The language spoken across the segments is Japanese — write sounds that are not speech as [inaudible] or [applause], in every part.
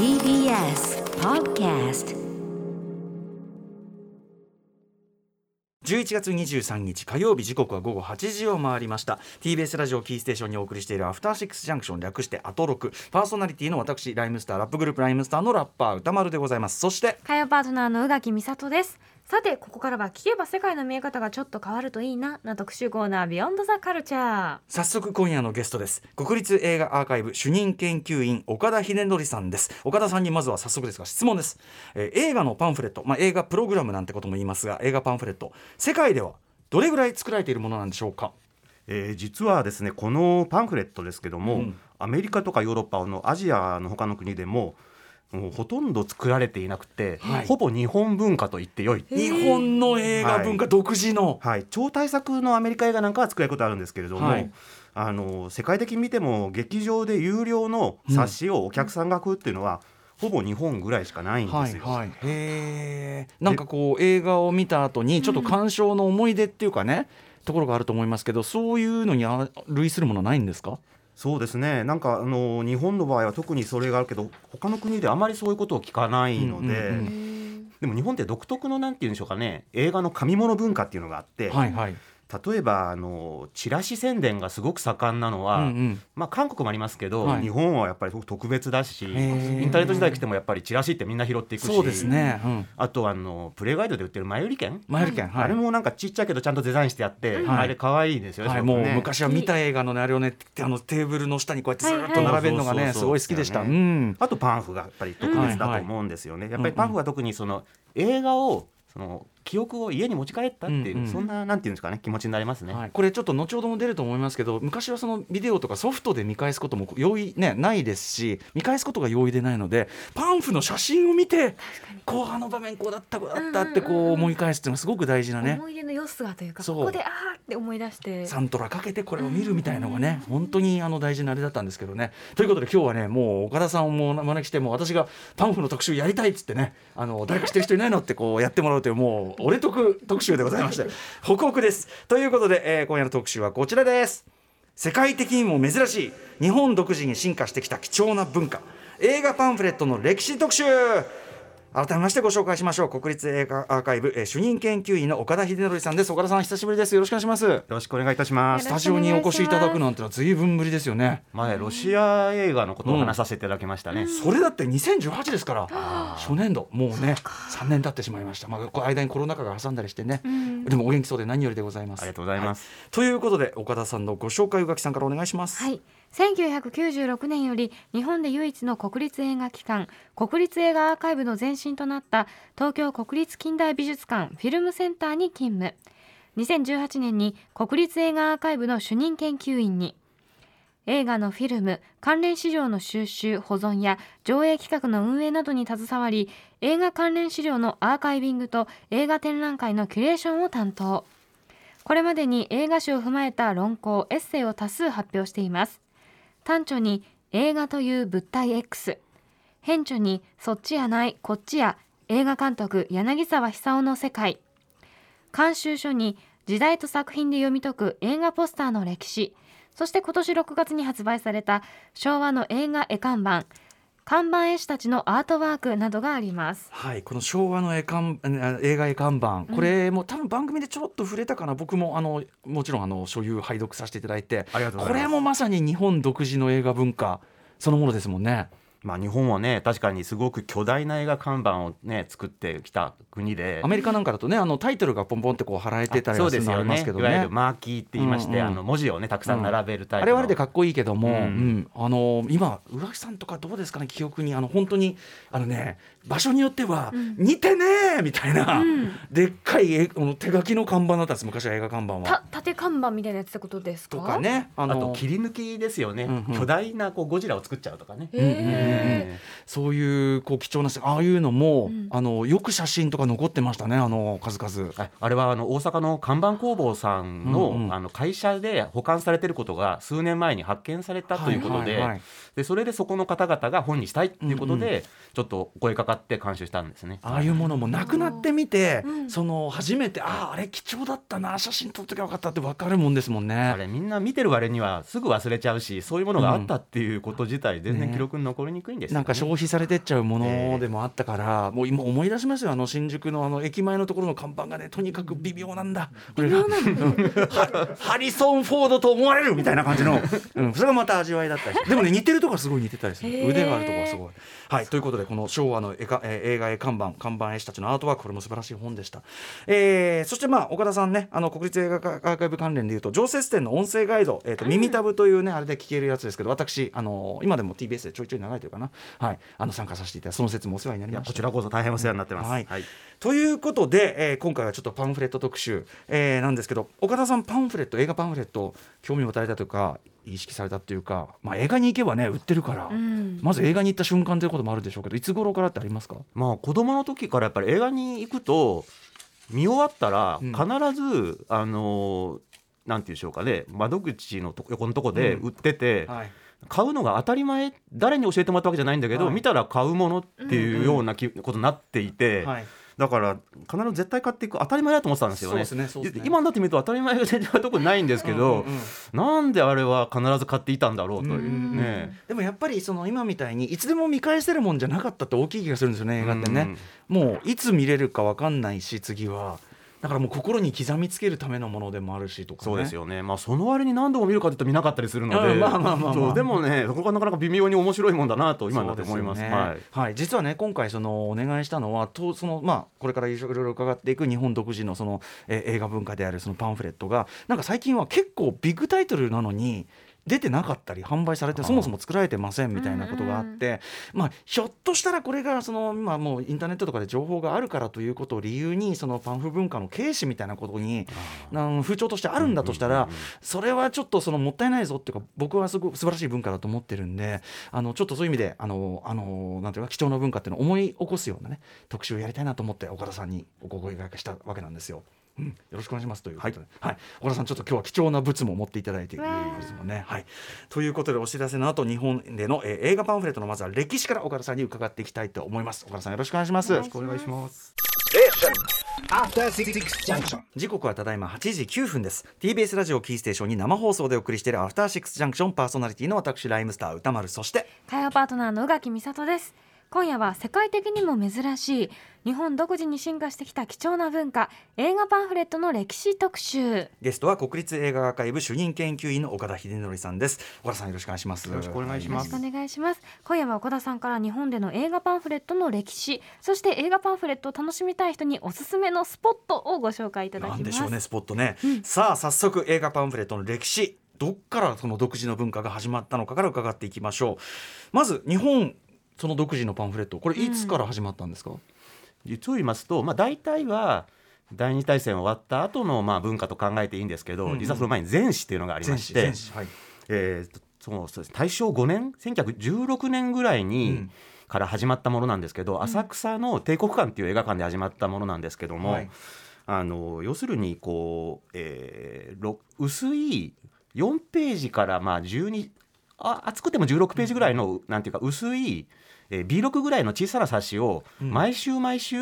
TBS Podcast 11月23日火曜日時刻は午後8時を回りました。TBS ラジオキーステーションにお送りしているアフターシックスジャンクション略してアトロク。パーソナリティの私ライムスターラップグループライムスターのラッパー歌丸でございます。そして火曜パートナーの宇垣美里ですさてここからは聞けば世界の見え方がちょっと変わるといいなな特集コーナービヨンドザカルチャー早速今夜のゲストです。国立映画アーカイブ主任研究員岡田秀則さんです。岡田さんにまずは早速ですが質問です、えー映画のパンフレットまあ映画プログラムなんてことも言いますが映画パンフレット世界ではどれぐらい作られているものなんでしょうか？えー実はですねこのパンフレットですけども、うん。アメリカとかヨーロッパのアジアの他の国でももうほとんど作られていなくて、はい。ほぼ日本文化と言ってよい、日本の映画文化独自の、はい、超大作のアメリカ映画なんかは作ることあるんですけれども、はい。あの世界的に見ても劇場で有料の冊子をお客さんが食うっていうのは、ほぼ日本ぐらいしかないんですよ。はいはい、へえなんかこう映画を見た後にちょっと鑑賞の思い出っていうかね、ところがあると思いますけどそういうのにあ類するものないんですか？そうですね。なんかあの日本の場合は特にそれがあるけど他の国であまりそういうことを聞かないので、うんうんでも日本って独特のなんて言うんでしょうかね。映画の紙物文化っていうのがあって、はいはい、例えばあのチラシ宣伝がすごく盛んなのは、うんうん。まあ、韓国もありますけど、はい。日本はやっぱりすごく特別だしイー。ンターネット時代来てもやっぱりチラシってみんな拾っていくしそうですね、うん、あとあのプレイガイドで売ってる前売り券、マイル券、はい、あれもなんかちっちゃいけどちゃんとデザインしてあって、はい。あれ可愛いですよね、はい、もう昔は見た映画のねあれをねあのテーブルの下にこうやってずっと並べるのがね、すごい好きでした。うん、あとパンフがやっぱり特別だと思うんですよね。やっぱりパンフは特にその映画をその記憶を家に持ち帰ったっていう、うんうんそんななんていうんですかね気持ちになりますね。はい、これちょっと後ほども出ると思いますけど昔はそのビデオとかソフトで見返すことも容易、ね、ないですし見返すことが容易でないのでパンフの写真を見てこうあの場面こうだったこうだったってこう思い返すっていうのがすごく大事なね。思い出の様子がというかここであーって思い出して。サントラかけてこれを見るみたいなのがね本当にあの大事なあれだったんですけどね。ということで今日はねもう岡田さんをも招きしてもう私がパンフの特集やりたいっつってねあの誰か知ってる人いないのってこうやってもらうというもう俺得特集でございましたホクホクです。ということで、えー今夜の特集はこちらです。世界的にも珍しい日本独自に進化してきた貴重な文化映画パンフレットの歴史特集改めましてご紹介しましょう国立映画アーカイブ、えー主任研究員の岡田秀則さんです岡田さん久しぶりですよろしくお願いしますよろしくお願いいたしますス。タジオにお越しいただくなんてのは随分ぶりですよね。前ロシア映画のことを話させていただきましたね。それだって2018ですから、初年度もうね3年経ってしまいました。まあこう間にコロナ禍が挟んだりしてね。でもお元気そうで何よりでございます。ありがとうございますはということで岡田さんのご紹介宇垣さんからお願いします。はい1996年より日本で唯一の国立映画機関国立映画アーカイブの前身となった東京国立近代美術館フィルムセンターに勤務。2018年に国立映画アーカイブの主任研究員に。映画のフィルム関連資料の収集保存や上映企画の運営などに携わり映画関連資料のアーカイビングと映画展覧会のキュレーションを担当。これまでに映画史を踏まえた論考エッセイを多数発表しています。短所に映画という物体 X 編著にそっちやないこっちや映画監督柳沢久夫の世界。監修書に時代と作品で読み解く映画ポスターの歴史。そして今年6月に発売された昭和の映画絵看板。看板絵師たちのアートワークなどがあります。はい、この昭和の絵看あ映画絵看板、これも多分番組でちょろっと触れたかな、僕もあのもちろんあの所有拝読させていただいて、ありがとうございます。これもまさに日本独自の映画文化そのものですもんね。まあ日本はね確かにすごく巨大な映画看板をね作ってきた国で。ア。メリカなんかだとねあのタイトルがポンポンってこう貼られてたりそうですよね。りますけどね。いわゆる。マーキーって言いまして、うんうんあの文字をねたくさん並べるタイプの、あれはあれでかっこいいけども、ううんん。あの今宇垣さんとかどうですかね記憶に。あの本当にあのね場所によっては、似てねーみたいな、でっかい絵この手書きの看板だったんです昔は映画看板は。た。縦看板みたいなやつってことですか？とかねあと切り抜きですよね、うんうん。巨大なこうゴジラを作っちゃうとかね。そういうこう貴重なああいうのも、ん。あのよく写真とか残ってましたねあの数々。ああれはあの大阪の看板工房さんの,、うんうん。あの会社で保管されてることが数年前に発見されたということで,、はいはいはいでそれでそこの方々が本にしたいっていうことで、ちょっとお声かかって監修したんですね。ああいうものもなくなってみて、うん。その初めてあああれ貴重だったな写真撮っときゃよかったって分かるもんですもんね。あれみんな見てる割にはすぐ忘れちゃうしそういうものがあったっていうこと自体全然記録に残りににくいんですよ、ね、なんか消費されてっちゃうものでもあったから、もう今思い出しますよあの新宿のあの駅前のところの看板がねとにかく微妙なんだ。これがうん。ハハリソン・フォードと思われるみたいな感じの、うん、それがまた味わいだったり。でもね似てるとこはすごい似てたりする。腕があるとこはすごい。はい。ということでこの昭和の絵か、えー映画絵看板看板絵師たちのアートワークこれも素晴らしい本でした、えーそしてまあ岡田さんねあの国立映画アーカイブ関連でいうと常設展の音声ガイド、えー、と耳タブというねあれで聞けるやつですけど私あの今でも TBS でちょいちょい流れてるかな。はい。あの参加させていただいてその説もお世話になりました。こちらこそ大変お世話になってます。はい。ということで、えー今回はちょっとパンフレット特集、えーなんですけど岡田さんパンフレット映画パンフレット興味を持たれたというか意識されたというか、まあ、映画に行けばね売ってるから、うん。まず映画に行った瞬間ということもあるでしょうけどいつ頃からってありますか？まあ子供の時からやっぱり映画に行くと見終わったらうん。必ず、あのなんていうんでしょうかね窓口のとこ横のとこでうん。売ってて、はい。買うのが当たり前誰に教えてもらったわけじゃないんだけど、はい。見たら買うものっていうようなきことになっていて、はいだから必ず絶対買っていく当たり前だと思ってたんですよね。ねね。今になってみると当たり前が全然特にないんですけど、うんうんうん。なんであれは必ず買っていたんだろうといううんね。でもやっぱりその今みたいにいつでも見返せるもんじゃなかったって大きい気がするんですよね映画ってね、もういつ見れるか分かんないし次はだからもう心に刻みつけるためのものでもあるしとか、ね、そうですよね、まあ、その割に何度も見るかというと見なかったりするので、うんまあまあまあでもね、そこがなかなか微妙に面白いもんだなと、今になって思います。ねはい。はい、実はね今回そのお願いしたのはとそのまあこれからいろいろ伺っていく日本独自のその、えー映画文化であるそのパンフレットがなんか最近は結構ビッグタイトルなのに出てなかったり販売されてそもそも作られてませんみたいなことがあって、まあ、ひょっとしたらこれがその今もうインターネットとかで情報があるからということを理由にそのパンフ文化の軽視みたいなことになん風潮としてあるんだとしたら、それはちょっとそのもったいないぞっていうか僕はすごく素晴らしい文化だと思ってるんであのちょっとそういう意味であのあのなんていうか貴重な文化っていうのを思い起こすようなね特集をやりたいなと思って岡田さんにご声掛けしたわけなんですよ。うん、よろしくお願いしますということで、はい岡田さんちょっと今日は貴重な物も持っていただいているわーんですもんね。はい、ということでお知らせの後日本での、えー映画パンフレットのまずは歴史から岡田さんに伺っていきたいと思います。岡田さんよろしくお願いします。お願いしますお願いします。After Six Junction. 時刻はただいま8時9分です TBS ラジオキーステーションに生放送でお送りしているアフターシックスジャンクションパーソナリティの私ライムスター歌丸そして会話パートナーの宇垣美里です今夜は世界的にも珍しい日本独自に進化してきた貴重な文化映画パンフレットの歴史特集。ゲストは国立映画アーカイブ主任研究員の岡田秀則さんです。岡田さんよろしくお願いします。よろしくお願いします。よろしくお願いします。今夜は岡田さんから日本での映画パンフレットの歴史そして映画パンフレットを楽しみたい人におすすめのスポットをご紹介いただきます。なんでしょうねスポットね、さあ早速映画パンフレットの歴史どっからその独自の文化が始まったのかから伺っていきましょう。まず日本その独自のパンフレットこれいつから始まったんですか、実を言いますと、まあ、大体は第二次大戦終わった後のまあ文化と考えていいんですけど、うんうん。実はその前に前史っていうのがありましてはい。えーとそのそうです大正5年1916年ぐらいに、うん。から始まったものなんですけど、浅草の帝国館っていう映画館で始まったものなんですけども、はい。あの要するにこう、えーろ薄い4ページからまあ12あ厚くても16ページぐらいの、なんていうか薄い、えー B6 ぐらいの小さな冊子をうん。毎週毎週、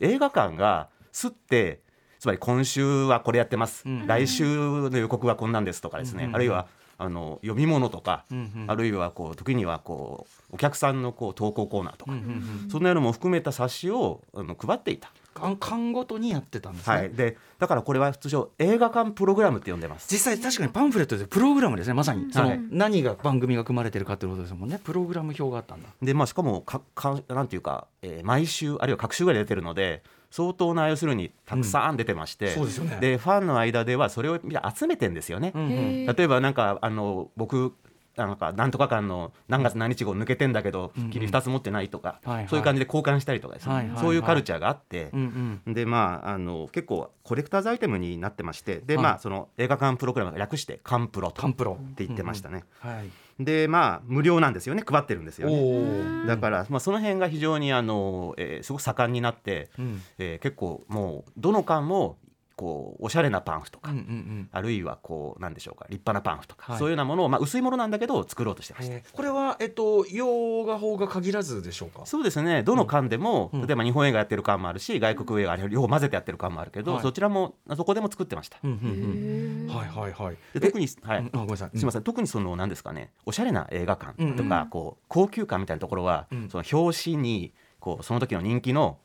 映画館がすってつまり今週はこれやってます、うん。来週の予告はこんなんですとかですね、うん。あるいはあの読み物とか、うんうん。あるいはこう時にはこうお客さんのこう投稿コーナーとか、うんうんうん。そんなのも含めた冊子をあの配っていた。館館ごとにやってたんですね、はい、でだからこれは通常映画館プログラムって呼んでます。実際確かにパンフレットでプログラムですねまさに、そのはい。何が番組が組まれてるかってことですもんね。プログラム表があったんだ。でまあしかもかかなんていうか、えー毎週あるいは各週ぐらい出てるので相当な要するにたくさん出てまして、そうですよね。でファンの間ではそれをみんな集めてんですよね。うんうん。へー。例えばなんかあの僕なんかなんとか間の何月何日号抜けてんだけど、君2つ持ってないとか、そういう感じで交換したりとかですね、はいはいはい。そういうカルチャーがあって、うんうん。でまああの結構コレクターズアイテムになってまして。で、はい。まあその映画館プログラムが略してカンプロとっカンプロ。て言ってましたね、はい。でまあ無料なんですよね。配ってるんですよね。だから、まあ、その辺が非常にあの、えーすごく盛んになって、うん。えー結構もうどの館もこうおしゃれなパンフとか、うんうんうん。あるいはこうなんでしょうか立派なパンフとか、はい。そういうようなものを、まあ、薄いものなんだけど作ろうとしてました。えーこれはえっと洋画法が限らずでしょうか？そうですね。どの館でも、うん。例えば日本映画やってる館もあるし外国映画両方混ぜてやってる館もあるけど、はい。そちらもそこでも作ってました。うんうんうん。はいはいはい。で特に、はい。ごめんなさい。すみません。特にその何ですかねおしゃれな映画館とうんか、こう高級感みたいなところは、うん。その表紙にこうその時の人気のうんうん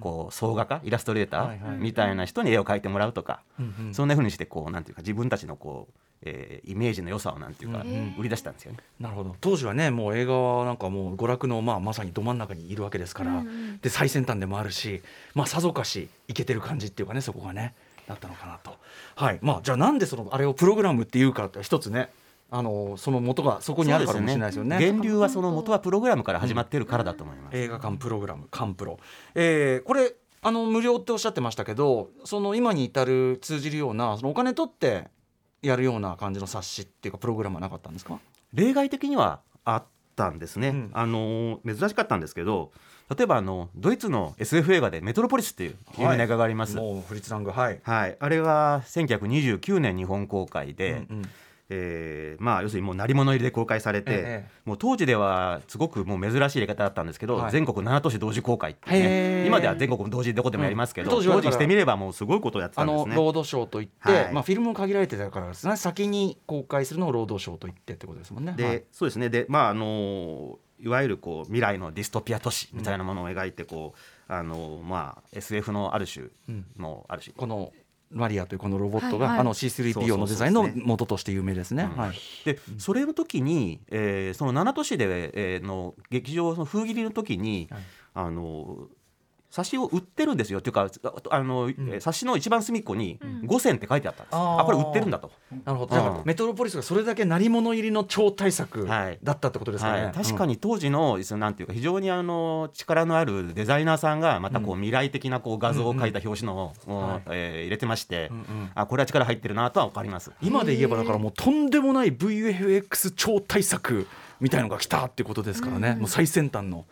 こう総画家？イラストレーター？みたいな人に絵を描いてもらうとか、そんな風にしてこうなんていうか自分たちのこう、えーイメージの良さをなんていうか、うん。売り出したんですよね。なるほど。当時はねもう映画はなんかもう娯楽のまあまさにど真ん中にいるわけですから、うんうん。で最先端でもあるしまあさぞかしいけてる感じっていうかねそこがねだったのかなと。はい。まあじゃあなんでそのあれをプログラムっていうかって一つねあのその元がそこにあるからもしれないですよね。源流はその元はプログラムから始まってるからだと思います。映画館プログラムカンプロ、えーこれあの無料っておっしゃってましたけどその今に至る通じるようなそのお金取ってやるような感じの冊子っていうかプログラムはなかったんですか？例外的にはあったんですね、うん。あの珍しかったんですけど例えばあのドイツの SF 映画で「メトロポリス」っていう有名な映画があります、はい。もうフリッツラングはい、あれは1929年日本公開で、うんうんえーまあ、要するにもう鳴り物入りで公開されて、ええもう当時ではすごくもう珍しいやり方だったんですけど、はい。全国7都市同時公開ってね今では全国同時どこでもやりますけど、うん当時してみればもうすごいことをやってたあんですね。のロードショーといって、はい。まあ、フィルムも限られてたからですね。先に公開するのをロードショーといってってことですもんね。で、はい。そうですね。でまああのいわゆるこう未来のディストピア都市みたいなものを描いてこう、あのまあ SF のある種うん。のある種、このマリアというこのロボットが、はいはい。あの C3PO のデザインの元として有名ですね。うん。はい。でそれの時に、えーその7都市で、えーの劇場その封切りの時に、はい。あの冊子を売ってるんですよ。っていうかああの、えー冊子の一番隅っこにうん。5銭って書いてあったんです、あこれ売ってるんだと、なるほど。だからうん。メトロポリスがそれだけ鳴り物入りの超大作はい。だったってことですかね。はい、確かに、に当時のそのなんていうか非常にあの力のあるデザイナーさんがまたこう未来的なこう画像を描いた表紙の、はい。えー入れてまして、うんうん。あこれは力入ってるなとは分かります。今で言えばだからもうとんでもない VFX 超大作みたいのが来たっていうことですからね、うん。もう最先端の。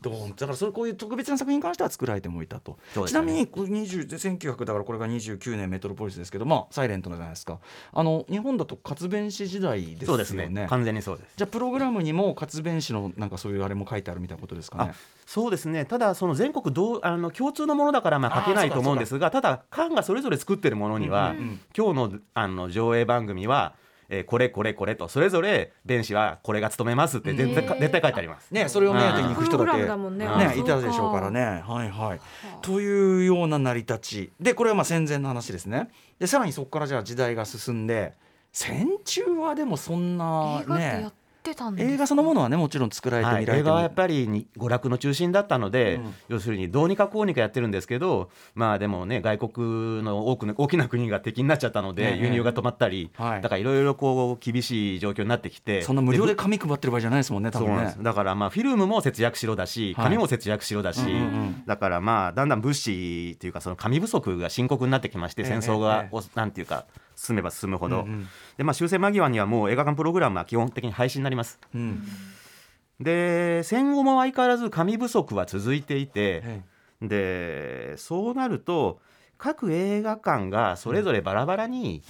どう？だからそれこういう特別な作品に関しては作られてもいたと、ね。ちなみにこれ20で1900だからこれが29年メトロポリスですけどまあサイレントじゃないですか。あの日本だと活弁士時代ですよね。そうですね。完全にそうです。じゃあプログラムにも活弁士のなんかそういうあれも書いてあるみたいなことですかね。あそうですね。ただその全国どうあの共通のものだからまあ書けないと思うんですがただ館がそれぞれ作ってるものには、うんうん。今日のあの上映番組は、えーこれこれこれとそれぞれ弁士はこれが務めますって絶対,、絶対書いてあります。ねそれを目当てに行く人だプログラけムだもんねね、いたでしょうからね。はいはい。というような成り立ちでこれはまあ戦前の話ですね。でさらにそこからじゃあ時代が進んで戦中はでもそんな映画ってやねってたんですか？映画そのものはねもちろん作られてられても。映画はやっぱりに娯楽の中心だったので、うん。要するにどうにかこうにかやってるんですけどまあでもね外国の多くの大きな国が敵になっちゃったので、輸入が止まったり、はい。だからいろいろこう厳しい状況になってきてそんな無料で紙配ってる場合じゃないですもんね多分ね。そうなんです。だからまあフィルムも節約しろだしはい。紙も節約しろだし、うんうんうん。だからまあだんだん物資というかその紙不足が深刻になってきましてええ戦争がええ。おなんていうか進めば進むほど、うんうん。でまあ終戦間際にはもう映画館プログラムは基本的に廃止になります。うん。で戦後も相変わらず紙不足は続いていて、えでそうなると各映画館がそれぞれバラバラに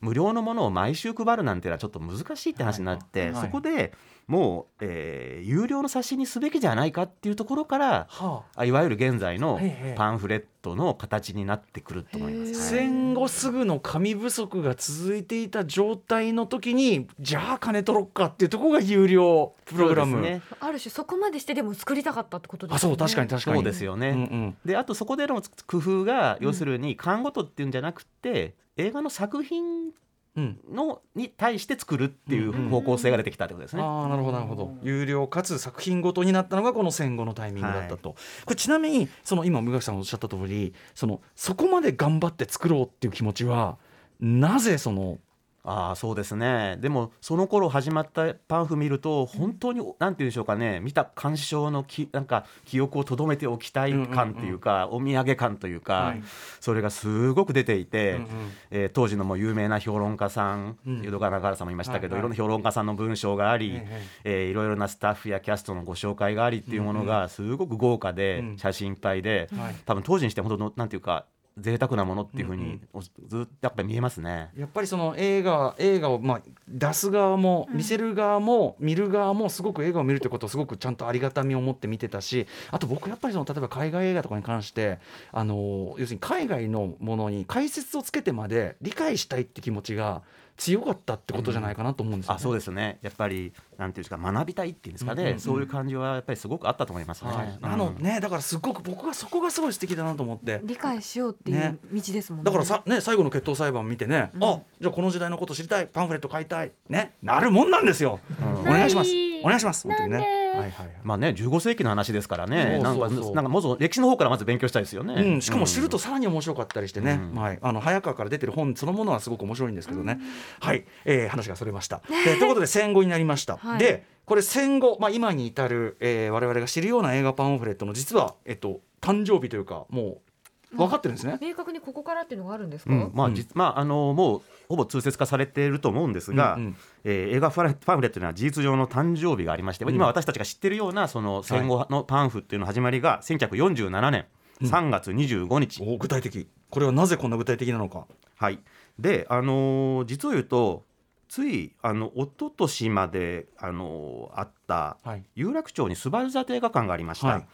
無料のものを毎週配るなんていうのはちょっと難しいって話になって、そこでもう、えー有料の冊子にすべきじゃないかっていうところからはあ。あいわゆる現在のパンフレットの形になってくると思います。はい戦後すぐの紙不足が続いていた状態の時にじゃあ金取ろっかっていうところが有料プログラム、ね。ある種そこまでしてでも作りたかったってことですよね。あそう確かに確かに。そうですよね、うんうん。であとそこでの工夫が要するに看護とっていうんじゃなくて映画の作品うんのに対して作るっていう方向性が出てきたってことですね。ああなるほどなるほど。有料かつ作品ごとになったのがこの戦後のタイミングだったと、これちなみにその今無垣さん。がおっしゃった通りそのそこまで頑張って作ろうっていう気持ちはなぜそのああそうですね。でもその頃始まったパンフ見ると本当になんて言うんでしょうかね。見た鑑賞のきなんか記憶を留めておきたい感というか、お土産感というか、はい。それがすごく出ていて、うんうん。えー当時のもう有名な評論家さん、うん。淀川中原さんもいましたけど、はいはい。いろんな評論家さんの文章があり、ええーいろいろなスタッフやキャストのご紹介がありっていうものがすごく豪華で、うん。写真いっぱいで、はい。多分当時にして本当のなんていうか贅沢なものっていうふうに、ずっとやっぱり見えますね。やっぱりその映画映画をまあ出す側も見せる側も見る側もすごく映画を見るってことをすごくちゃんとありがたみを持って見てたしあと僕やっぱりその例えば海外映画とかに関してあの要するに海外のものに解説をつけてまで理解したいって気持ちが強かったってことじゃないかなと思うんですよ、ね。あそうですね。やっぱりなんていうんですか学びたいっていうんですかね、うんうんうん。そういう感じはやっぱりすごくあったと思いますね。はい、うん。あのねだからすごく僕はそこがすごい素敵だなと思って。理解しようっていうね。道ですもんね。だからさ、ね、最後の決闘裁判見てね、うん。あじゃあこの時代のこと知りたい。パンフレット買いたい。ね。なるもんなんですよ、うん。お願いします。お願いします。本当にね。はいはいはい。まあね15世紀の話ですからね。そうなんかそうそう。なんかもっと歴史の方からまず勉強したいですよね。うん、しかも知るとうん。さらに面白かったりしてね、うん。はい、あの早川から出てる本そのものはすごく面白いんですけどね、はい、えー話がそれました。[laughs] でということで戦後になりました。はい。でこれ戦後、まあ、今に至る、えー、我々が知るような映画パンフレットの実は、えっと、誕生日というかもう分かってるんですね。明確にここからっていうのがあるんですか、うんまあ実まああのもうほぼ通説化されていると思うんですが、うんうん。えー映画パンフレットには事実上の誕生日がありまして、うん。今私たちが知ってるようなその戦後のパンフっていうの始まりが1947年3月25日、お具体的。これはなぜこんな具体的なのか。はい、で、あのー実を言うとついあの一昨年まで、あのーあったはい。有楽町にスバル座と映画館がありました。はい。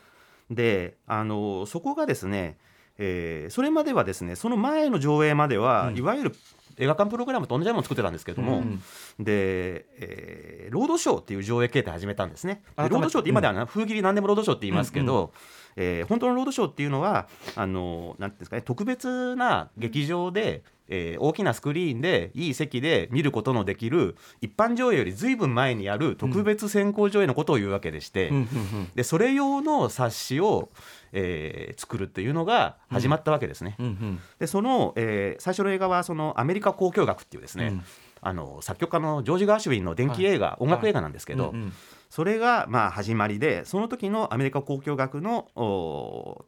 で、あのーそこがですね、えーそれまではですねその前の上映までは、うん。いわゆる映画館プログラムと同じようなのを作ってたんですけども、うんで、えーロードショーっていう上映形態始めたんですね。ロードショーって今ではな、風切り何でもロードショーって言いますけど、えー本当のロードショーっていうのはあのなんていうんですかね特別な劇場で、えー大きなスクリーンでいい席で見ることのできる一般上映よりずいぶん前にある特別先行上映のことを言うわけでして、うんうんうん。でそれ用の冊子を、えー作るっていうのが始まったわけですね。うんうん。でその、えー最初の映画はそのアメリカ交響楽っていうですね、うん。あの作曲家のジョージ・ガーシュウィンの電気映画、音楽映画なんですけど、うんうんそれがまあ始まりでその時のアメリカ交響楽の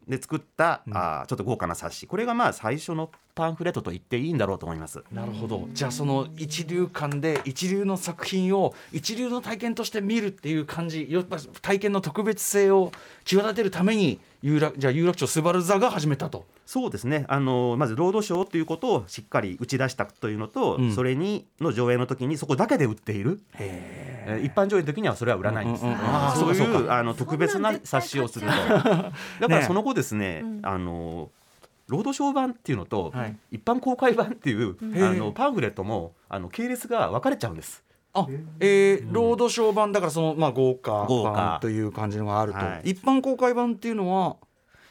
で作った、うん。あーちょっと豪華な冊子。これがまあ最初のパンフレットと言っていいんだろうと思います。なるほど。じゃあその一流感で一流の作品を一流の体験として見るっていう感じやっぱ体験の特別性を際立てるために有楽じゃあ有楽町スバル座が始めたと。そうですね。あのまずロードショーということをしっかり打ち出したというのと、うん。それにの上映の時にそこだけで売っている、へえー一般上映の時にはそれは売らないんです、うんうんうんそうそうかそういうあの特別な冊子をすると。だからその後ですねうん。あのロードショー版っていうのと、はい。一般公開版っていう、あのパンフレットもあの系列が分かれちゃうんです。あ、えーロードショー版だからそのまあ豪華豪華。版という感じのがあると、はい。一般公開版っていうのは、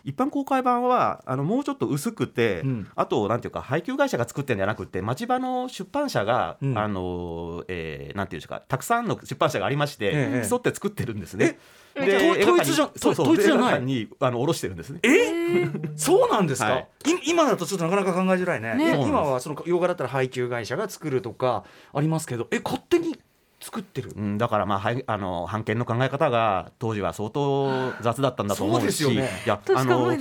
一般公開版はあのもうちょっと薄くて、うん。あとなんていうか配給会社が作ってるんじゃなくて町場の出版社が、うん。あのえーなんていうんですかたくさんの出版社がありましええて、競って作ってるんですね。えと統一じゃそうそう統一じゃない？にあの卸してるんですね。え？そうなんですか、はい。い今だとちょっとなかなか考えづらいね。ねい今はその洋画だったら配給会社が作るとかありますけどえ勝手に作ってる。うん、だからまあはいあの版権の考え方が当時は相当雑だったんだと思うしそうですよね。いやあの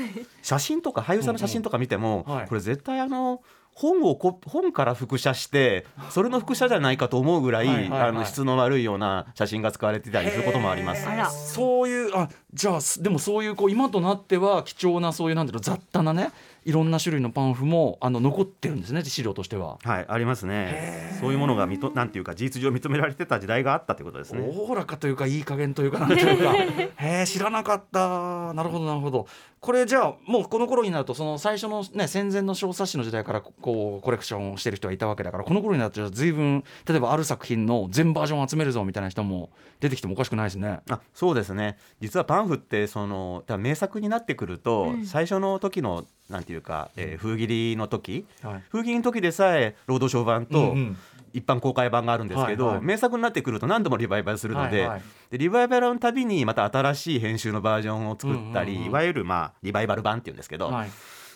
写真とか俳優さんの写真とか見ても、うんうん。はい。これ絶対あの本をこ本から複写してそれの複写じゃないかと思うぐらいはいはいはい。あの質の悪いような写真が使われてたりすることもあります。そういうあじゃあすでもそういうこう今となっては貴重なそういうなんていうの雑多なねいろんな種類のパンフもあの残ってるんですね資料としては。はい、ありますね。そういうものがみとなんていうか事実上認められてた時代があったということですね。おおらかというかいい加減というかなんというか [laughs] へえ知らなかったなるほどなるほどこれじゃあもうこの頃になるとその最初のね戦前の小冊子の時代からこうコレクションをしてる人がいたわけだからこの頃になると随分例えばある作品の全バージョンを集めるぞみたいな人も出てきてもおかしくないですね。あそうですね実はパンフってその名作になってくると、うん最初の時のなんていうか、えー封切りの時。はい。封切りの時でさえロードショー版とうんうん。一般公開版があるんですけど、はいはい。名作になってくると何度もリバイバルするので,、はいはい。でリバイバルのたびにまた新しい編集のバージョンを作ったり、うんうんうん。いわゆる、まあ、リバイバル版っていうんですけど、はい。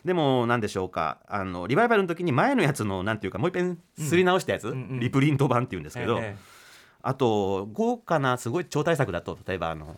でも何でしょうか。あのリバイバルの時に前のやつのなんていうかもう一遍すり直したやつ、うんうん。リプリント版っていうんですけど、えあと豪華なすごい超大作だと例えばあの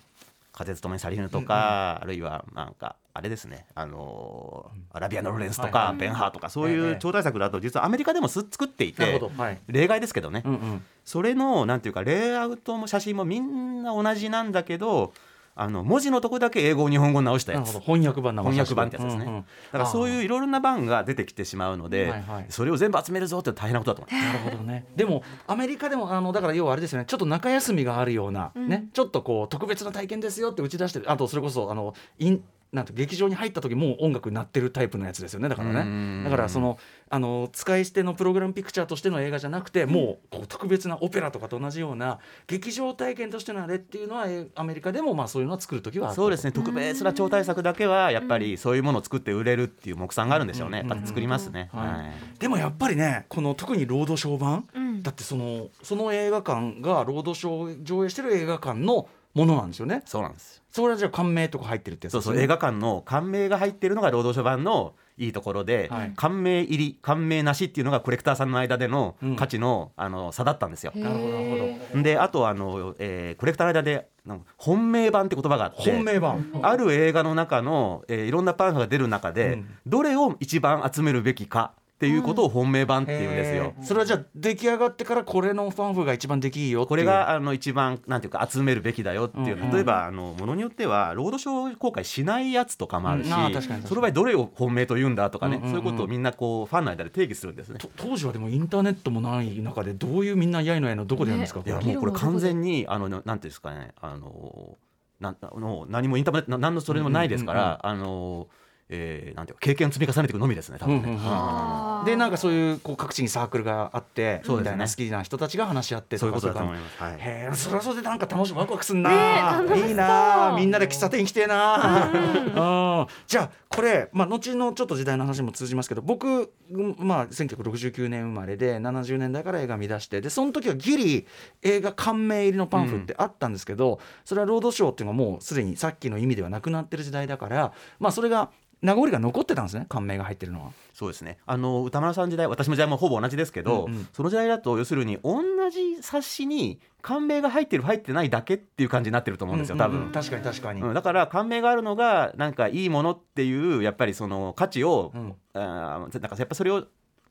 風ともに去りぬとか、あるいはなんかあれですね。あのアラビアのロレンスとか、ベンハーとかそうええいう超大作だと実はアメリカでもす作っていて例外ですけどね、うんうん。それのなんていうかレイアウトも写真もみんな同じなんだけどあの文字のとこだけ英語を日本語に直したやつ。翻訳版翻訳版ってやつですね、うんうん。だからそういういろいろな版が出てきてしまうので、はいはい。それを全部集めるぞって大変なことだと思いますなるほどね。でもアメリカでもあのだから要はあれですよね。ちょっと中休みがあるような、ね、ちょっとこう特別な体験ですよって打ち出してる。あとそれこそあのインなんて劇場に入った時もう音楽になってるタイプのやつですよね。だからうん。ね。だからそのあの使い捨てのプログラムピクチャーとしての映画じゃなくて、もうこう特別なオペラとかと同じような劇場体験としてのあれっていうのはえアメリカでもまあそういうのは作る時はそうですね。特別な超大作だけはやっぱりそういうものを作って売れるっていう目算があるんでしょうね、やっぱり作りますね、はい。はい。でもやっぱりねこの特にロードショー版、うん。だってそのその映画館がロードショー上映してる映画館のものなんですよね。そうなんですそれはじゃあ感銘とか入ってるってそうそう映画館の感銘が入ってるのが労働者版のいいところで、はい。感銘入り感銘なしっていうのがコレクターさんの間でのうん。価値の,、あの差だったんですよ。なるほどなるほど。であとあの、えーコレクターの間で本命版って言葉があって本命版。ある映画の中の、えーいろんなパンフが出る中で、うん。どれを一番集めるべきかっていうことを本命版っていうんですよ。へー。それはじゃあ出来上がってからこれのファンフが一番できいいよこれがあの一番なんていうか集めるべきだよっていう、うん例えばあのものによってはロードショー公開しないやつとかもあるし、うん。その場合どれを本命と言うんだとかね、うんうんうん。そういうことをみんなこうファンの間で定義するんですね。と当時はでもインターネットもない中でどういうみんなやいのやいのどこでやるんですか、ねいやもうこれ完全にあのなんていうんですかねあのなの何もインターネットな何のそれもないですから、あの、えーなんていうか経験を積み重ねていくのみですね多分ね。うんうんうん。でなんかそういうこう各地にサークルがあってみたいな好きな人たちが話し合ってそういうことだかと思います。はい。へえそれはそれでなんか楽しいワクワクすんな、ねい。いなみんなで喫茶店行きてえな、うんじゃあこれ、まあ、後のちょっと時代の話も通じますけど僕、うんまあ、1969年生まれで70年代から映画見出してでその時はギリ映画感銘入りのパンフってあったんですけど、それはロードショーっていうのはもうすでにさっきの意味ではなくなってる時代だから、まあ、それが名残が残ってたんですね感銘が入ってるのは。そうですね。あの歌丸さん時代私も時代もほぼ同じですけど、うんうん。その時代だと要するに同じ冊子に感銘が入ってる入ってないだけっていう感じになってると思うんですよ多分。うんうん。確かに確かに、うん。だから感銘があるのがなんかいいものっていうやっぱりその価値を、うん。あーなんかやっぱそれを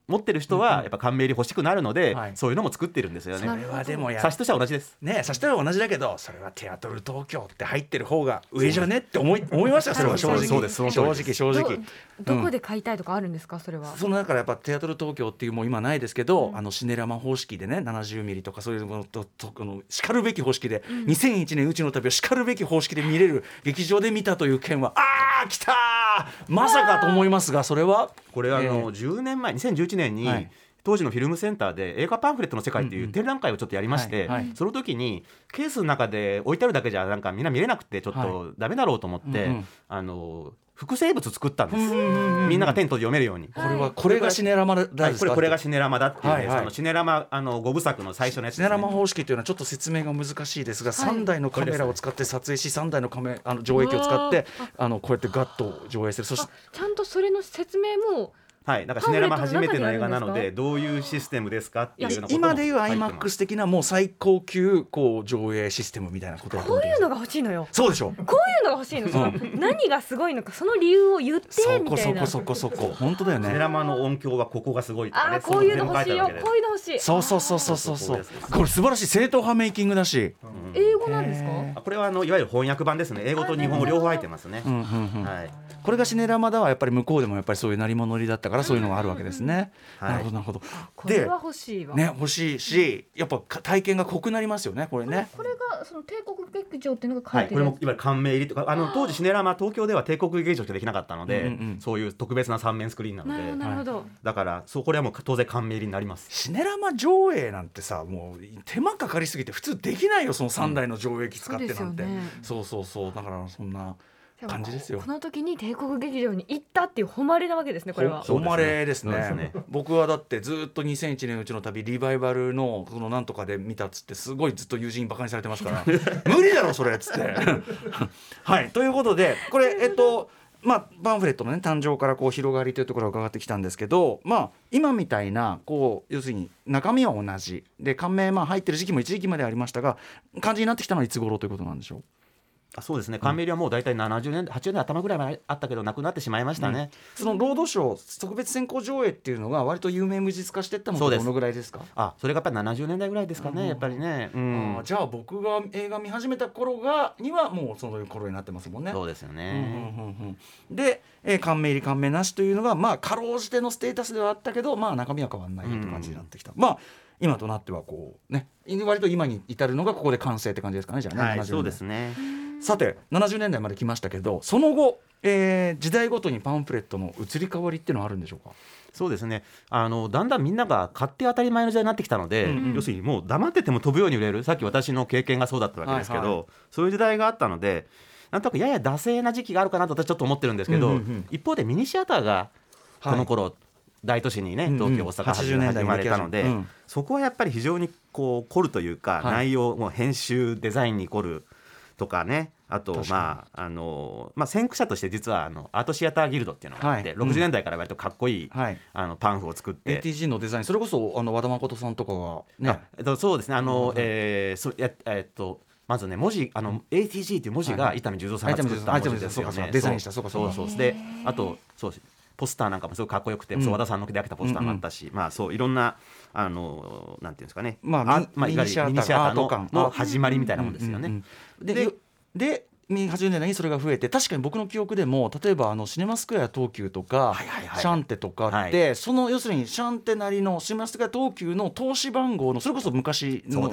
持ってる人うんうん。はやっぱ感銘入り欲しくなるので、はい。そういうのも作ってるんですよね。それはでもや冊子としては同じです。ねえそしたら同じだけどそれはテアトル東京って入ってる方が上じゃねって思い [laughs] 思いましたよそれは正直。そうですそうですそ正直正直。どどこで買いたいとかあるんですかそれは？そのだからやっぱテアトル東京っていうもう今ないですけど、あのシネラマ方式でね70ミリとかそういうものととこのしかるべき方式で、2001年うちの旅をしかるべき方式で見れる劇場で見たという件はあー来たーまさかと思いますがそれは？これあの、えー10年前2011年に、はい。当時のフィルムセンターで映画パンフレットの世界っていう展覧会をちょっとやりまして、その時にケースの中で置いてあるだけじゃなんかみんな見れなくてちょっはとダメだろうと思って、あの複製物作ったんです、みんなが手に取って読めるように。これはこれがシネラマだこれこれがシネラマだっていうね、のシネラマあの5部作の最初のやつシ。ネラマ方式というのはちょっと説明が難しいですが、はい。3台のカメラを使って撮影し3台のカメあの上映機を使ってあのこうやってガッと上映する。そしあちゃんとそれの説明もはい、なんかシネラマ初めての映画なのでどういうシステムですか？っていうようなことも今でいう IMAX 的なもう最高級こう上映システムみたいなことこ思ういうのが欲しいのよ。そうでしょ？こういうのが欲しいの。そ [laughs] の何がすごいのかその理由を言ってそみたいな。こそこそこそこ本当だよシネねラマの音響はここがすごいとかね。あーこういうの欲しいよ。こういうの欲しい。そうそうそうそうそうそう。これ素晴らしい。正統派メイキングだし。英語なんですか？これはあのいわゆる翻訳版ですね。英語と日本語両方入ってますね、はい。これがシネラマだはやっぱり向こうでもやっぱりそういう鳴り物売りだったからそういうのがあるわけですね。うんなるほどなるほど。これは欲しいわ。ね欲しいしやっぱか体験が濃くなりますよねこれね。これがその帝国劇場っていうのが書はいい、てるやつ。これもいわゆる感銘入りとかあの当時シネラマ東京では帝国劇場しかできなかったので、うんうんうん。そういう特別な三面スクリーンなのなるほどでなるほど。だからそうこれはもう当然感銘入りになります。シネラマ上映なんてさもう手間かかりすぎて普通できないよその3台の上映機使ってなんて、そうですよね。そうそうそう。だからそんな感じですよ。この時に帝国劇場に行ったっていう誉れなわけですねこれは。誉れですね。ね。僕はだってずっと2001年うちの旅リバイバルのそのなんとかで見たっつってすごいずっと友人にバカにされてますから。[laughs] 無理だろそれっつって。はい。ということでこれえっと [laughs] まあ、パンフレットの、ね、誕生からこう広がりというところが伺ってきたんですけど、まあ、今みたいなこう要するに中身は同じ。で感銘まあ入ってる時期も一時期までありましたが感じになってきたのはいつ頃ということなんでしょう？あそうですね。カンメリはもう大体70年代80年代頭ぐらいあったけどなくなってしまいましたね、そのロードショー特別先行上映っていうのが割と有名無実化していったのどのぐらいですか？あそれがやっぱり70年代ぐらいですかね、うん。やっぱりね、うあんー、じゃあ僕が映画見始めた頃がにはもうその頃になってますもんね。そうですようんね、うんうんうん。で、えー、感銘入り感銘なしというのがまあかろうじてのステータスではあったけどまあ中身は変わらないよって感じになってきた、まあ今となってはこうね割と今に至るのがここで完成って感じですかねじゃあね、70はい、年そうですね。さて70年代まで来ましたけどその後、えー時代ごとにパンフレットの移り変わりっていうのはあるんでしょうか？そうですね。あのだんだんみんなが買って当たり前の時代になってきたので、うんうん。要するにもう黙ってても飛ぶように売れる。さっき私の経験がそうだったわけですけど、はいはそういう時代があったのでなんとなくやや惰性な時期があるかなと私ちょっと思ってるんですけど、うんうんうん。一方でミニシアターがこの頃、大都市にね東京大阪80年代に始まれたので、うん。そこはやっぱり非常にこう凝るというか、はい内容もう編集デザインに凝るとかねあとまああのまあ先駆者として実はあのアートシアターギルドっていうのがあって、はい。60年代から割とかっこいい、はい。あのパンフを作って。ATG のデザインそれこそあの和田誠さんとかがあねえっと、そうですね。あの、うんえーそやえっとまずね文字あの ATG っていう文字はい。が伊丹十三さんが作った文字ですよね。デザインしたそうかそうか。そうそうであとそうポスターなんかもすごくかっこよくて、うん。そう和田さんの手で開けたポスターがあったし、まあそういろんなあのなんていうんですかね。まあミまあ、いわゆるミミニシアターの始まりみたいなもんですよね。うんうんうんででよで80年代にそれが増えて確かに僕の記憶でも例えばあのシネマスクエア東急とか、はいはいはいシャンテとかって、その要するにシャンテなりのシネマスクエア東急の投資番号のそれこそ昔の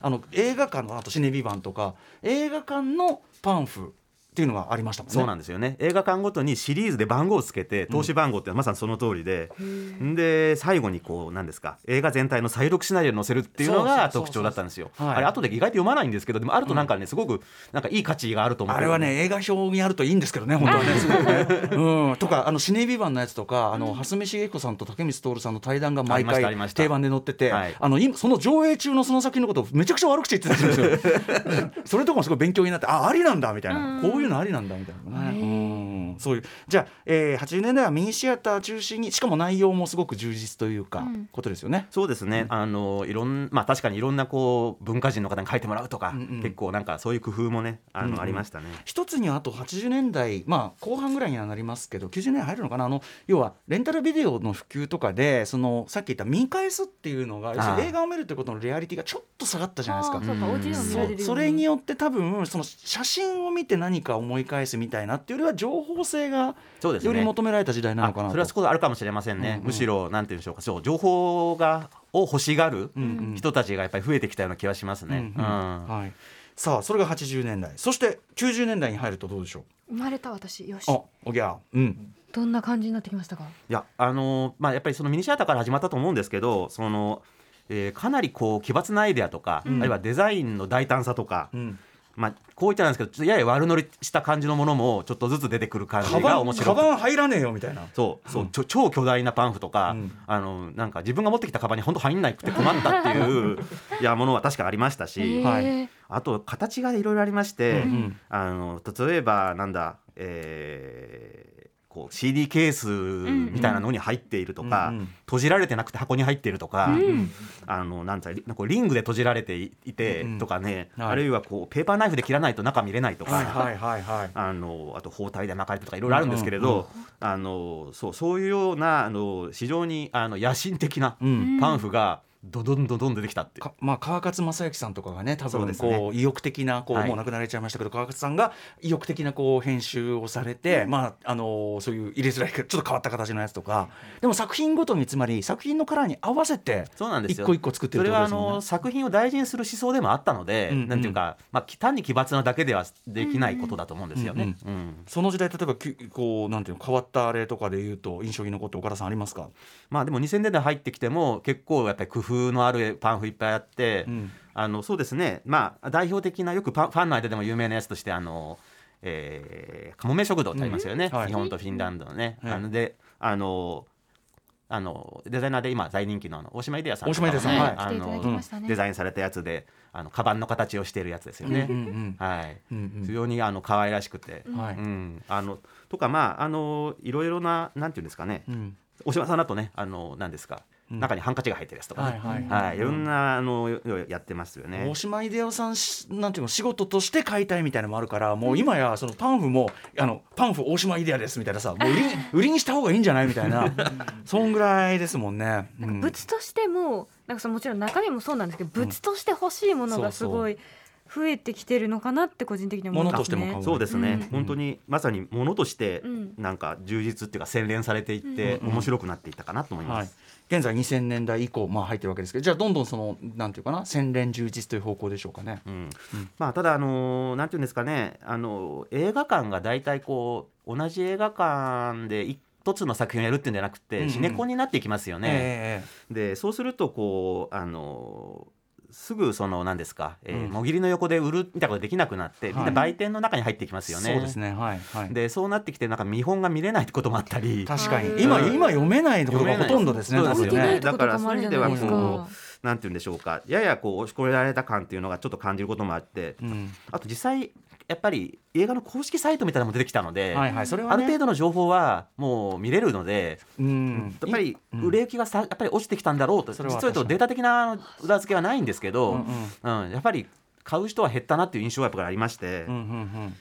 あの映画館のあとシネビバンとか映画館のパンフっていうのがありましたね。そうなんですよね。映画館ごとにシリーズで番号をつけて投資番号ってまさにその通りで、ん、で最後にこう何ですか映画全体の再録シナリオに載せるっていうのが特徴だったんですよ。はい。あれ後で意外と読まないんですけどでもあるとなんかねすごくなんかいい価値があると思うあれはね映画表にあるといいんですけどね本当はね。すごくね。うん、とかあのシネビバンのやつとかあの蓮見茂彦さんと竹光徹さんの対談が毎回りました定番で載ってて、はい。あの今その上映中のその作品のことをめちゃくちゃ悪口言ってたんですよ。[laughs] それとかもすごい勉強になってあありなんだみたいな、うん。こういうのありなんだみたいなね。うん。そういうじゃあ、えー、80年代はミニシアター中心にしかも内容もすごく充実というか、うん。ことですよね。そうですね、あのいろんまあ確かにいろんなこう文化人の方に書いてもらうとか、うんうん。結構なんかそういう工夫もねあの、うんうん。ありましたね。一つにはあと80年代、まあ、後半ぐらいにはなりますけど90年代入るのかな？あの要はレンタルビデオの普及とかでそのさっき言った見返すっていうのが映画を見るってことのリアリティがちょっと下がったじゃないですか。そそれによって多分その写真を見て何か思い返すみたいなっていうよりは情報性がより求められた時代なのかなそれはそこあるかもしれませんね、うんうん。むしろなんていうんでしょうか。そう情報がを欲しがる人たちがやっぱり増えてきたような気がしますね。うんうん。うん。はい、さあそれが80年代。そして90年代に入るとどうでしょ生まれた私よし。おぎゃ。ーうん。どんな感じになってきましたか？いやあのーまあやっぱりそのミニシアターから始まったと思うんですけどその、えーかなりこう奇抜なアイデアとか、うん。あるいはデザインの大胆さとか、うんまあこういったなんですけどちょっとやや悪乗りした感じのものもちょっとずつ出てくる感じカバンカが面白くバン入らねえよみたいな。そうそう、ちょ超巨大なパンフとか、うん。あのなんか自分が持ってきたカバンに本当入んなくて困ったっていういやものは確かありましたし、はいあと形がいろいろありまして、うん。あの例えばなんだ、えーこう CD ケースみたいなのに入っているとか、うんうん。閉じられてなくて箱に入っているとか、うんあのなんつうのこうリングで閉じられていてうんとかね、はい。あるいはこうペーパーナイフで切らないと中見れないとか。はいはいはいはい。[laughs] あのあと包帯で巻かれてとかいろいろあるんですけれど、あのそうそういうようなあの非常にあの野心的なうん。パンフがどどんどんどん出てきたってまあ、川勝正幸さんとかがね多分こう意欲的なこう、はい。もう亡くなられちゃいましたけど川勝さんが意欲的なこう編集をされて、まああのそういう入れづらいちょっと変わった形のやつとか。でも作品ごとにつまり作品のカラーに合わせてそうなんですよ。一個一個作ってるそれはあの作品を大事にする思想でもあったので、うんうん。なんていうか、まあ、き単に奇抜なだけではできないことだと思うんですよね。うんその時代例えばきこうなんていうの変わったあれとかで言うと印象に残って岡田さんありますか、まあでも2000年代入ってきても結構やっぱり工夫のあるパンフいっぱいあって、うん。あのそうですね。まあ代表的なよくパンファンの間でも有名なやつとしてあの、えー、かもめ食堂ってありますよね、うんはい。日本とフィンランドのね。はい。あのであのあのデザイナーで今大人気のあの大島イデアさん大島イデアさんはい。あのね。デザインされたやつであのカバンの形をしているやつですよね。うんうんはい、うんうん非常にあの可愛らしくて、はい。うん、あのとかまああのいろいろななんていうんですかね、うん。大島さんだとねあの何ですか中にハンカチが入ってるやつとかね、はいはいはい、い。ろんなあのよやってますよね。大。島秀夫さんしなんていうの仕事として買いたいみたいなのもあるからもう今やそのパンフもあのパンフ大島秀夫ですみたいなさ [laughs] もう売り売りにした方がいいんじゃないみたいなそんぐらいですもんね。うん。物としてもなんかそのもちろん中身もそうなんですけど物として欲しいものがすごい増えてきてるのかなって個人的に思いますね。物としても買う。そうですね、うん。本当にまさにものとしてうん。なんか充実っていうか洗練されていってうん。面白くなっていったかなと思いはい。ます。、現在2000年代以降、まあ、入ってるわけですけどじゃあどんどんそのなんていうかな洗練充実という方向でしょうかね。うんまあ、ただ、あのーなんていうんですかね、あのー映画館が大体こう同じ映画館で一つの作品をやるっていうんじゃなくて、うんうんシネコンになっていきますよね。えでそうするとこう、あのーすぐその何ですか、えーうんもぎりの横で売るみたいなことできなくなって、みんはない売店の中に入ってきますえよね。そうですねはいはい。でそうなってきてなんか見本が見れないってこともあったり。確かにうん今今読めないことがほとんどですね。読めない多分ねだからそういう意味でかはこ。なんて言うんでしょうか。ややこう押し込められた感っていうのがちょっと感じることもあって。うん。あと実際やっぱり映画の公式サイトみたいなのも出てきたので、はいはい。それはね。ある程度の情報はもう見れるのでうん。やっぱりうん。売れ行きがさやっぱり落ちてきたんだろうと。それは実は言うとデータ的な裏付けはないんですけど、うんうん。やっぱり買う人は減ったなっていう印象はやっぱりありまして、うんうんうん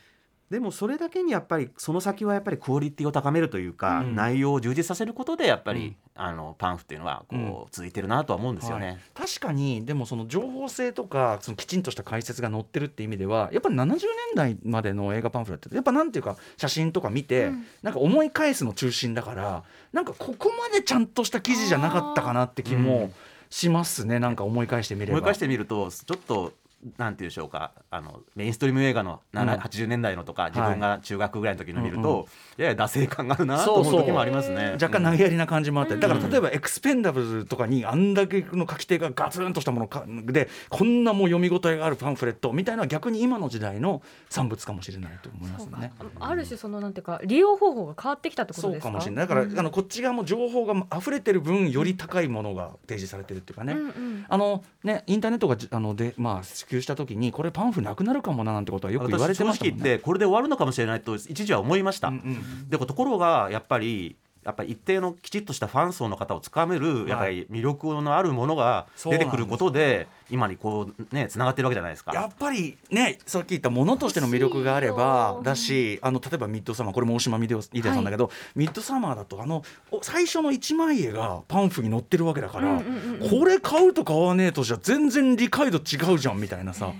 でもそれだけにやっぱりその先はやっぱりクオリティを高めるというか、うん。内容を充実させることでやっぱり、うん。あのパンフっていうのはこう、うん。続いてるなとは思うんですよね。はい。確かにでもその情報性とかそのきちんとした解説が載ってるって意味ではやっぱり70年代までの映画パンフレットってやっぱなんていうか写真とか見て、うん。なんか思い返すの中心だからなんかここまでちゃんとした記事じゃなかったかなって気うもん。しますね、なんか思い返してみれば。思い返してみるとちょっとなんていうんでしょうか。あのメインストリーム映画の7、うん。80年代のとか自はい。分が中学ぐらいの時の見ると、うんうん。やや惰性感があるなと思う時もありますね。若干投げやりな感じもあって、うん。だから例えばエクスペンダブルとかにあんだけの書き手がガツンとしたものかでこんなもう読み応えがあるパンフレットみたいなのは逆に今の時代の産物かもしれないと思いますね。ある種そのなんていうか利用方法が変わってきたってことですか？そうかもしれない。だから、うんあのこっち側も情報が溢れてる分より高いものが提示されてるっていうかね、うんうん。あのねインターネットがじあのでまあ普及した時にこれパンフなくなるかもななんてことはよく言われてましたもんね。私正直言ってこれで終わるのかもしれないと一時は思いました。うんうんでもところがやっぱりやっぱり一定のきちっとしたファン層の方をつかめるやっぱり魅力のあるものが出てくることで今にこうねつながってるわけじゃないですか。やっぱりねさっき言ったものとしての魅力があればだしあの例えばミッドサマーこれも大島秀夫秀夫さんだけど、ミッドサマーだとあのお最初の一枚絵がパンフに載ってるわけだから、これ買うと買わねえとじゃ全然理解度違うじゃんみたいなさ、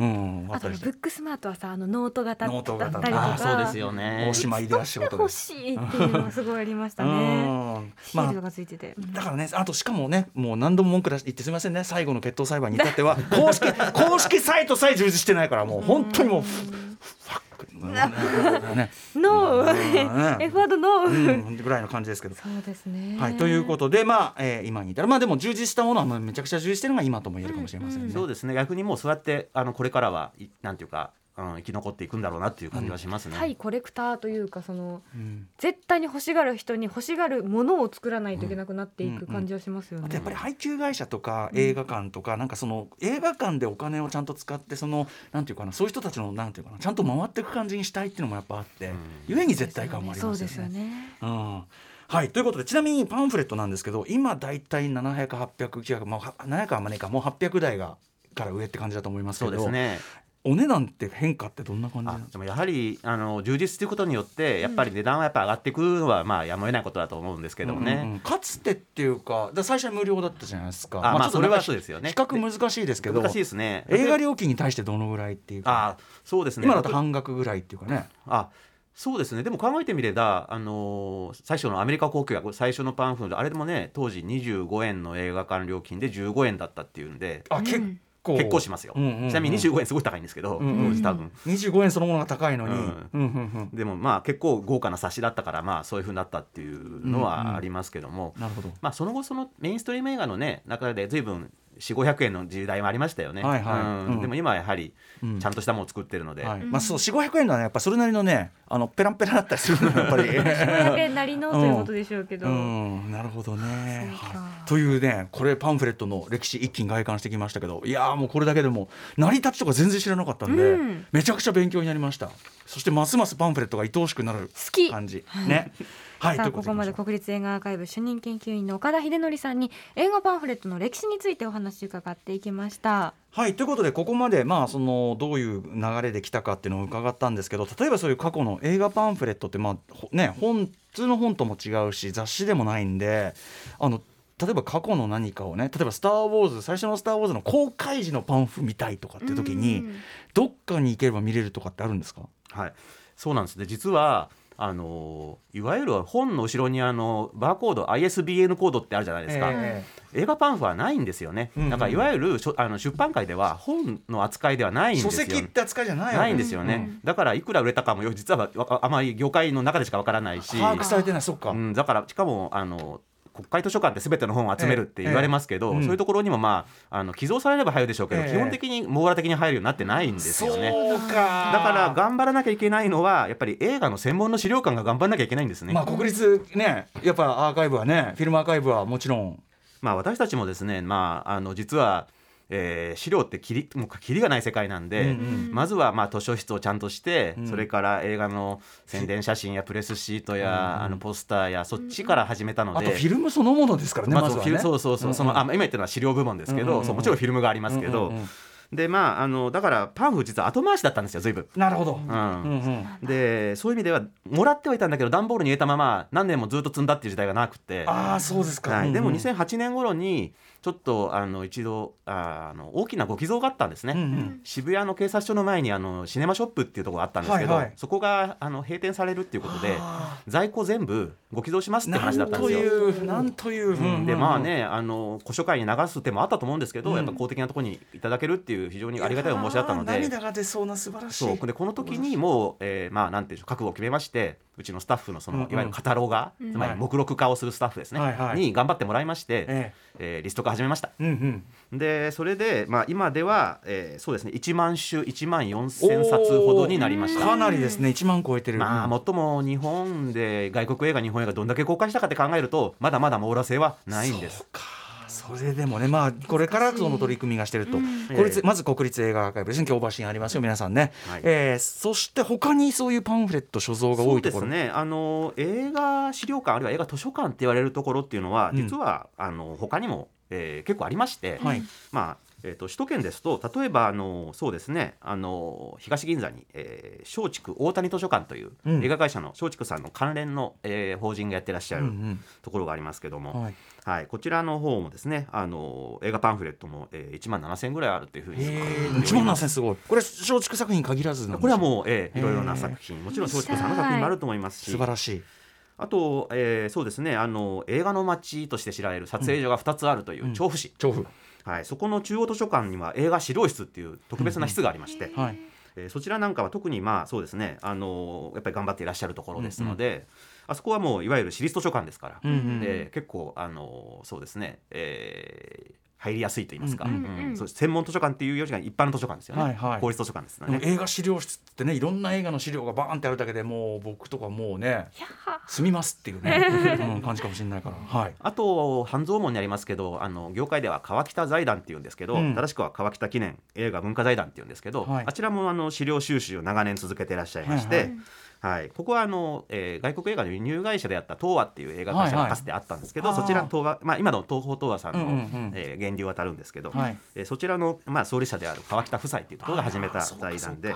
うん、あとブックスマートはさあのノート型だノート型ったりとかああそうですよね大。島秀夫仕事です。欲しいっていうのがすごいありましたうね。んまあシールがついてて。だからね、あとしかもね、もう何度も文句出し言ってすみませんね、最後の決闘裁判に至っては、公式公式サイトさえ充実してないから、もう本当にもう、ファック、ね、ノうん。ー F ワードノうー。ん。ぐらいの感じですけど。そうですね。はい、ということで、まあ、えー今に至る、まあ、でも充実したものは、まあめちゃくちゃ充実してるのが今とも言えるかもしれませんね。そうですね。逆にもうそうやってあのこれからはいなんていうか、うん、生き残っていくんだろうなっていう感じはしますね。対コレクターというかそのうん絶対に欲しがる人に欲しがるものを作らないといけなくなっていく感じはしますよね。あとやっぱり配給会社とか映画館とか、なんかその映画館でお金をちゃんと使ってそのなんていうかなそういう人たちのなんていうかなちゃんと回っていく感じにしたいっていうのもやっぱあって、うんゆえに絶対感もありますよね。ですよね。うんはいということでちなみにパンフレットなんですけど今だいたい700800まあは700はあんまねえかもう800台がから上って感じだと思いますけどそうですねお値段って変化ってどんな感じなあんですかでもやはりあの充実ということによってやっぱり値段はやっぱ上がっていくのはまあやむを得ないことだと思うんですけどもね。うんうんかつてっていうか最初は無料だったじゃないですか。あまあそれはちょっとなんかそうですよね。比較難しいですけど難しいですね。映画料金に対してどのぐらいっていうか。あそうですね。今だと半額ぐらいっていうかね。あそうですね。でも考えてみれば、あのー最初のアメリカ航空が最初のパンフあれでもね当時25円の映画館料金で15円だったっていうんで。あ、うん。結構。結構しますよ、うんうんうん。ちなみに25円すごい高いんですけど、うんうん当時多分。25円そのものが高いのに、うん。うんうんうん。でもまあ結構豪華な冊子だったからまあそういうふうになったっていうのはありますけども、なるほど。まあその後そのメインストリーム映画のね中で随分4500円の時代もありましたよね、はいはい。うん。うん。でも今はやはりうん。ちゃんとしたものを作ってるので、はい。うんまあ、そう4500円のはねやっぱそれなりのねあのペランペラだったりするのやっぱり。島根なりのということでしょうけど、うん、なるほどね。はい。というねこれパンフレットの歴史一気に外観してきましたけどいやーもうこれだけでも成り立ちとか全然知らなかったんで、うん。めちゃくちゃ勉強になりました。そしてますますパンフレットが愛おしくなる好き。感じ。ね。[laughs] はいさあここまで国立映画アーカイブ主任研究員の岡田秀則さんに映画パンフレットの歴史についてお話伺っていきました。はいということでここまでまあそのどういう流れで来たかっていうのを伺ったんですけど例えばそういう過去の映画パンフレットってまあほね本普通の本とも違うし雑誌でもないんであの例えば過去の何かをね例えば「スター・ウォーズ」最初の「スター・ウォーズ」の公開時のパンフ見たいとかっていう時にうん。どっかに行ければ見れるとかってあるんですか？はい、そうなんですね。実はあのいわゆる本の後ろにあのバーコード ISBN コードってあるじゃないですか、え映画パンフはないんですよね、うんうんだからいわゆるあの出版界では本の扱いではないんですよ。書籍って扱いじゃないないんですよね、うんだからいくら売れたかもよ実はわあまり業界の中でしかわからないし、把握されてない。そっか、うん、だからしかもあの国会図書館って全ての本を集めるって言われますけど、そういうところにもまああの寄贈されれば入るでしょうけど、ええ基本的に網羅的に入るようになってないんですよね。そうかだから頑張らなきゃいけないのはやっぱり映画の専門の資料館が頑張らなきゃいけないんですね。まあ国立ねやっぱアーカイブはねフィルムアーカイブはもちろんまあ私たちもですね、まああの実は、えー資料ってきりもうきりがない世界なんで、うんうん。まずはまあ図書室をちゃんとして、うん。それから映画の宣伝写真やプレスシートや、あのポスターやそっちから始めたので。あとフィルムそのものですからねままずはね。そうそうそう、んん。そのあ今言ってるのは資料部門ですけど、うんうんうん。そうもちろんフィルムがありますけど、うんうんうんでまああのだからパンフ実は後回しだったんですよ随分。なるほど、うん。うんうん。でそういう意味ではもらってはいたんだけど段ボールに入れたまま何年もずっと積んだっていう時代がなくて、ああそうですか、はい、でもうん。うん2008年頃にちょっとあの一度ああの大きなご寄贈があったんですね、うんうん。渋谷の警察署の前にあのシネマショップっていうところがあったんですけど、はいはい。そこがあの閉店されるっていうことであ。在庫全部ご寄贈しますって話だったんですよ。いうなんという、うん。でまあねあの古書会に流す手もあったと思うんですけど、うん。やっぱ公的なところにいただけるっていう非常にありがたいお申しだったので。涙が出そうな素晴らしい。そう。でこの時にもう、えーまあなんていう覚悟を決めましてうちのスタッフのその、うんうん。いわゆるカタロガー、うん。つまり目録化をするスタッフですね、はいはい。に頑張ってもらいまして、ええ。ーリスト化始めました。えうんうん。でそれで、まあ、今では、えーそうですね1万種1万4000冊ほどになりました。かなりですね1万超えてる、まあ、もっとも日本で外国映画日本映画どんだけ公開したかって考えるとまだまだ網羅性はないんです。そうかそれでもねまあこれからその取り組みがしてると、うん。国立ええ。まず国立映画アーカイブですね。京橋にありますよ。皆さんね、はい。えーそして他にそういうパンフレット所蔵が多いところ。ね。あの映画資料館あるいは映画図書館って言われるところっていうのは、うん。実はあの他にも、えー結構ありまして、はい。まあえー、と首都圏ですと例えばあのそうですね。あの東銀座に、えー松竹大谷図書館という、うん。映画会社の松竹さんの関連の、えー法人がやってらっしゃるうんところがありますけども、うんはいはい、こちらの方もですねあの映画パンフレットも、えー、1万7000円ぐらいあるっていうふうに。え伺っておりー、ます1万7000すごい。これ松竹作品限らずこれはもう、えー、いろいろな作品。もちろん松竹さんの作品もあると思いますし。素晴らしい。あと、えーそうですねあの映画の街として知られる撮影所が2つあるといううん。調布市、調布。はい、そこの中央図書館には映画資料室っていう特別な室がありまして、はい。えーそちらなんかは特にまあそうですねあのやっぱり頑張っていらっしゃるところですので、あそこはもういわゆる私立図書館ですから、うんうんで結構あのそうですね、えー入りやすいと言いますか、うんうんうん。そう専門図書館っていうよりは一般の図書館ですよね、はいはい。公立図書館ですのでもで、映画資料室ってねいろんな映画の資料がバーンってあるだけでもう僕とかもうね住みますっていうね、[laughs] うん、感じかもしれないから。はい。あと半蔵門にありますけどあの業界では川北財団っていうんですけど、うん。正しくは川北記念映画文化財団っていうんですけど、はい。あちらもあの資料収集を長年続けていらっしゃいまして、ははいい。ここはあの、えー外国映画の輸入会社であった東和っていう映画会社はいはい。がかつてあったんですけど、あー。そちら東和、まあ、今の東宝東和さんの、うんうんうん。えー源流を当たるんですけど、はい。えーそちらの、まあ、創立者である川北夫妻っていうところが始めた財団で。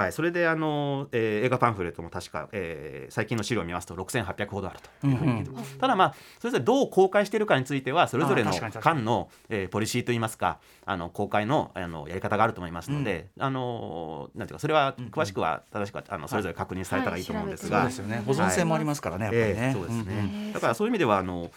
はい、それであの、えー映画パンフレットも確か、えー最近の資料を見ますと6800ほどあるというふうに聞いてます。ただまあそれぞれどう公開しているかについてはそれぞれの間の、えーポリシーといいますかあの公開のあのやり方があると思いますので、あのなんていうかそれは詳しくは正しくはあのそれぞれ確認されたらい。いと思うんですが、そうですよね。保存性もありますからねやっぱりね、ええそうですね、んん。だからそういう意味ではあの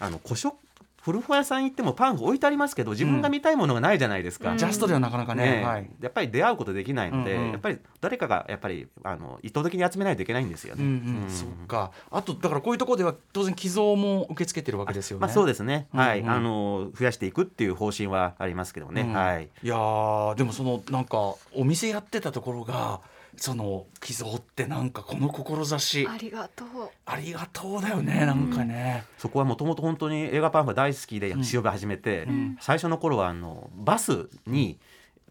あの古書古本屋さん行ってもパンフ置いてありますけど自分が見たいものがないじゃないですか。うん。ジャストではなかなかね。ねえ。はい。やっぱり出会うことできないので、うんうん。やっぱり誰かがやっぱりあの意図的に集めないといけないんですよね。うんうん。うん。そっか。あとだからこういうところでは当然寄贈も受け付けてるわけですよね。まあそうですね、はいうん。うんあの増やしていくっていう方針はありますけどね、うん。はい。いやーでもそのなんかお店やってたところがその寄贈ってなんかこの志。ありがとう。ありがとうだよねなんかね、そこはもともと本当に映画パンフが大好きでうん。調べ始めて、ん。最初の頃はあのバスに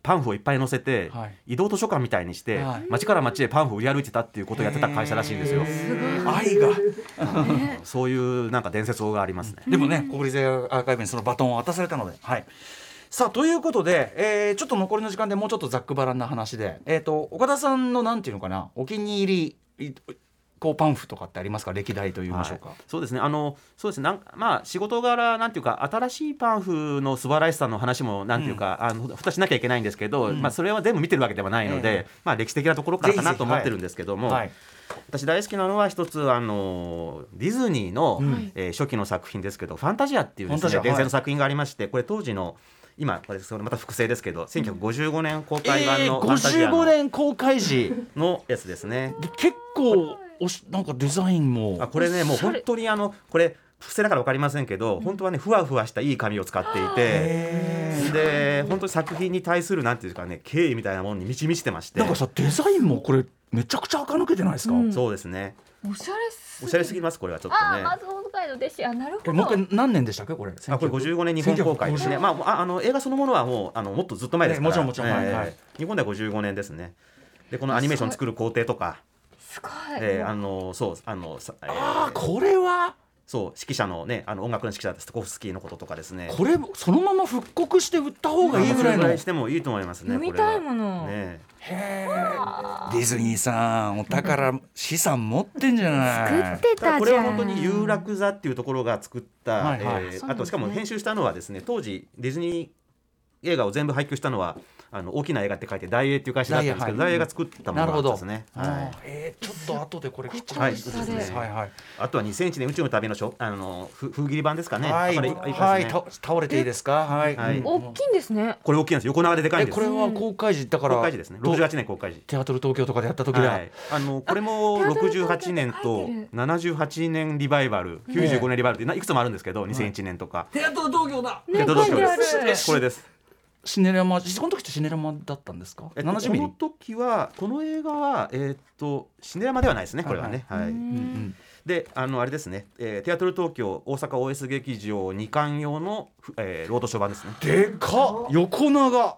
パンフをいっぱい載せて、はい。移動図書館みたいにして、はい。街から街へパンフを売り歩いてたっていうことをやってた会社らしいんですよ。愛が。[laughs] そういうなんか伝説がありますね。でもね国立映画アーカイブにそのバトンを渡されたのではいさあということで、えーちょっと残りの時間でもうちょっとざっくばらんな話で、えー、と岡田さんのなんていうのかなお気に入りいこうパンフとかってありますか？歴代と言いましょうか、はい。そうですね。あのそうですね。なんまあ仕事柄なんていうか新しいパンフの素晴らしさの話もなんていうか、あの蓋しなきゃいけないんですけど、うん。まあそれは全部見てるわけではないので、ええ。まあ歴史的なところからかなと思ってるんですけども、はい。私大好きなのは一つあのディズニーの、うん。えー初期の作品ですけど「ファンタジア」っていうですね伝説の作品がありましてこれ当時の今これそれまた複製ですけど1955年公開版えー、のファンタジア55の,、年公開時。のやつですね。で結構おしなんかデザインも。あこれねもう本当にあのこれ伏せだから分かりませんけど、本当はねふわふわしたいい紙を使っていてへで本当に作品に対するなんていうかね敬意みたいなものに満ち満ちてまして。なんかさデザインもこれめちゃくちゃ垢抜けてないですか、うんそうですねおしゃれすおしゃれすぎますこれはちょっとね。あー松本会の弟子。あなるほど。えもう一回何年でしたっけこれ？あこれ55年日本公開ですね。1950まあああの映画そのものはもうあのもっとずっと前ですから。ええもちろんもちろん。はいはい。日本では55年ですね。でこのアニメーション作る工程とか、すごい、えーあのそうあのさえーああこれは？そう指揮者のねあの音楽の指揮者ストコフスキーのこととかですね。これそのまま復刻して売った方がいいぐらいの。してもいいと思いますね。飲みたいこもの、ね。へー。ディズニーさんお宝資産持ってんじゃない。作ってただたじゃん。これは本当に有楽座っていうところが作った、はいはい。えーねあとしかも編集したのはですね当時ディズニー映画を全部配給したのはあの大きな映画って書いて大映っていう会社だったんですけど大映が作ったものなんですね。はい。えーちょっと後でこれきっちりはいそうですね。はいはい。あとは2001年宇宙の旅のしょあのふ封切り版ですかね。はい、これいいですね。はい、た倒れていいですか？はい、はい。うん。大きいんですね。これ大きいんです。横長ででかいんです。えこれは公開時だから公開時ですね。と68年公開時。テアトル東京とかでやった時だ。はい、あのこれもあテアトル東京68年と書いてる。78年リバイバル95年リバイバルってないくつもあるんですけど2001年とか、テアトル東京だ。ねテアトル東京です。これですシネラマ、この時ってシネラマだったんですか？えっと、70ミリ？この。時はこの映画はえーっとシネラマではないですねこれはね、はいうんうん。であのあれですね、えーテアトル東京大阪 OS 劇場2巻用の、ふえーロードショー版ですね。でかっ！横長。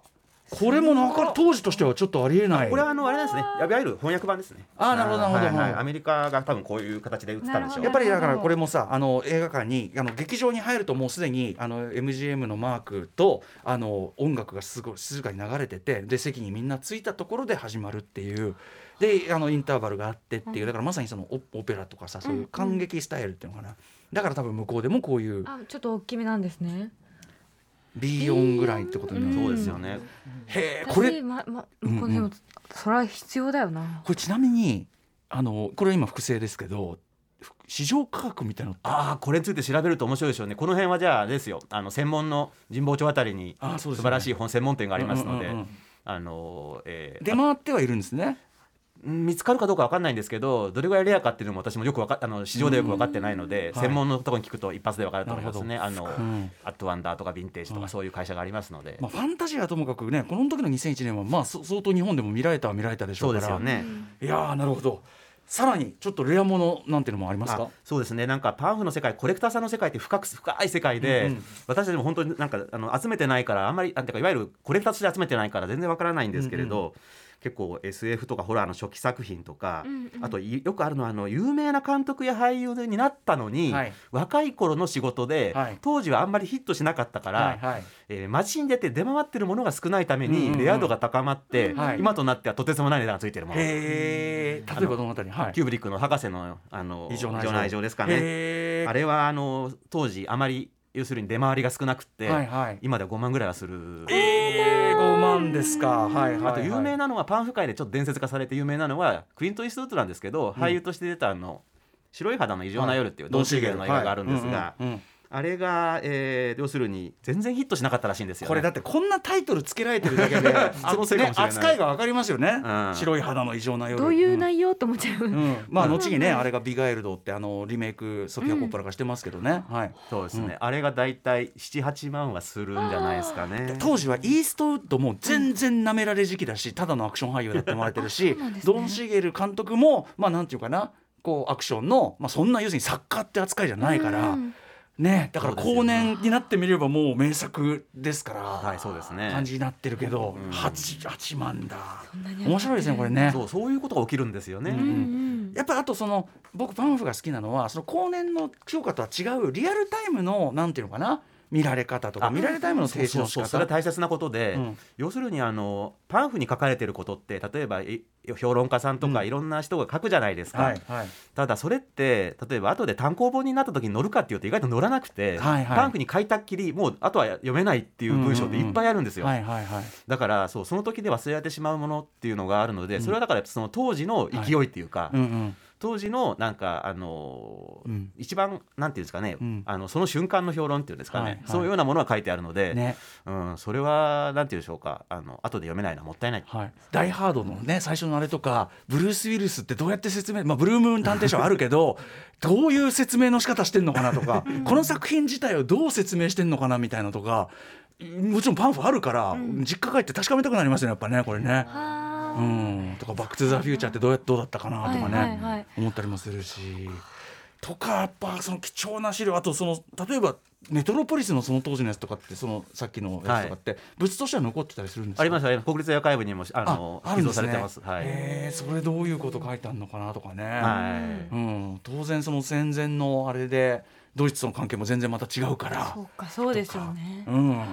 これもなか当時としてはちょっとありえない。これはあのあれですね。いわゆる翻訳版ですね。あーなるほどなるほど。はいはい。はいアメリカが多分こういう形で映ったんでしょう。やっぱりだからこれもさあの映画館にあの劇場に入るともうすでにあの MGM のマークとあの音楽がすごい静かに流れててで席にみんな着いたところで始まるっていうであのインターバルがあってっていうだからまさにそのオオペラとかさそういう感激スタイルっていうのかな。だから多分向こうでもこういうあちょっと大きめなんですね B 音ぐらいってことになる、うん。そうですよね、へえこれ私ままうんうん。それは必要だよな。これちなみにあのこれ今複製ですけどふ市場価格みたいなああこれについて調べると面白いでしょうね。この辺はじゃあですよ。あの専門の神保町あたりにあそうですね。素晴らしい本専門店がありますので、あのえー出回ってはいるんですね。うん見つかるかどうかわかんないんですけどどれぐらいレアかっていうのも私もよくわかあの市場でよく分かってないので、うん。専門のところに聞くと一発で分かると思いますね。あの、うんアットワンダーとかヴィンテージとはい。かそういう会社がありますので、まあ、ファンタジアはともかくねこの時の2001年はまあそ相当日本でも見られたは見られたでしょそううから。ですよね。いやーなるほど。さらにちょっとレアものなんていうのもありますあかそうですね。なんかパンフの世界コレクターさんの世界って深く深い世界で、うんうん。私たちも本当になんかあの集めてないからあんまりなんていうかいわゆるコレクターとして集めてないから全然わからないんですけれど、結構 SF とかホラーの初期作品とか、うんうん。あといよくあるのはあの有名な監督や俳優になったのに、はい。若い頃の仕事で、はい。当時はあんまりヒットしなかったから、はいはい。えー街に出て出回ってるものが少ないためにうんうんうん。レア度が高まって、はい。今となってはとてつもない値段がついてるもの。へえ例えばどのあたりはい。キューブリックの博士のあの異常な異常な異常ですかね。あれはあの当時あまり要するに出回りが少なくって、はいはい。今では5万ぐらいはする。えー、5万ですか。はいはい、はい、あと有名なのはパンフ界でちょっと伝説化されて有名なのはクリント・イーストウッドなんですけど、俳優として出たあの白い肌の異常な夜っていうドン・シーゲルの映画があるんですが、うんうんうんあれが、えー要するに全然ヒットしなかったらしいんですよ、ね、これだってこんなタイトルつけられてるだけで [laughs] そのせいかもしれない。扱いがわかりますよね、うん。白い肌の異常な夜。どういう内容と思っちゃう、うん。まあうん。後にねあれがビガエルドってあのリメイクソフィア・コッポラがしてますけどね、はい。そうですね、あれがだいたい78万はするんじゃないですかね。当時はイーストウッドも全然なめられ時期だし、ただのアクション俳優だって思われてるしね。ドン・シゲル監督もまあなんていうかなこうアクションの、まあ、そんな要するに作家って扱いじゃないから、うんねだから後年になってみればもう名作ですから、はいそうですね。感じになってるけど、うん。八八万だ。面白いですねこれね。そうそういうことが起きるんですよね、うんうんうん。やっぱあとその僕パンフが好きなのはその後年の評価とは違うリアルタイムのなんていうのかな見られ方とかあ。見られタイムの提示の仕それは方大切なことで、うん。要するにあのパンフに書かれてることって例えばい評論家さんとかうん。いろんな人が書くじゃないですか、はいはい。ただそれって例えば後で単行本になった時に載るかっていうと意外と載らなくて、はいはい。パンフに書いたっきりもうあとは読めないっていう文章っていっぱいあるんですよ、だからそうその時で忘れられてしまうものっていうのがあるので、うん。それはだからその当時の勢いっていうか、うんうん当時のなんかあのーうん。一番なんていうんですかね、うん。あのその瞬間の評論っていうんですかね、はいはい。そういうようなものが書いてあるので、ね。うん、それはなんていうんでしょうかあの後で読めないのはもったいない。はい、ダイ・ハードのね最初のあれとかブルース・ウィルスってどうやって説明、まあ、ブルームーン探偵社はあるけど [laughs] どういう説明の仕方してんのかなとかこの作品自体をどう説明してんのかなみたいなとかもちろんパンフあるから、実家帰って確かめたくなりますよねやっぱねこれね。はうあん、とか「バック・トゥ・ザ・フューチャー」ってどうやどうだったかなとかね、はいはい。はい思ったりもするし。とかやっぱその貴重な資料あとその例えばメトロポリスのその当時のやつとかってそのさっきのやつとかって物としては残ってたりするんですか？ありますあります。国立アーカイブにもあの寄贈されてます。はい。へえそれどういうこと書いてあるのかなとかね、はい。うん、当然その戦前のあれでドイツとの関係も全然また違うから。そうかそうですよね。うん、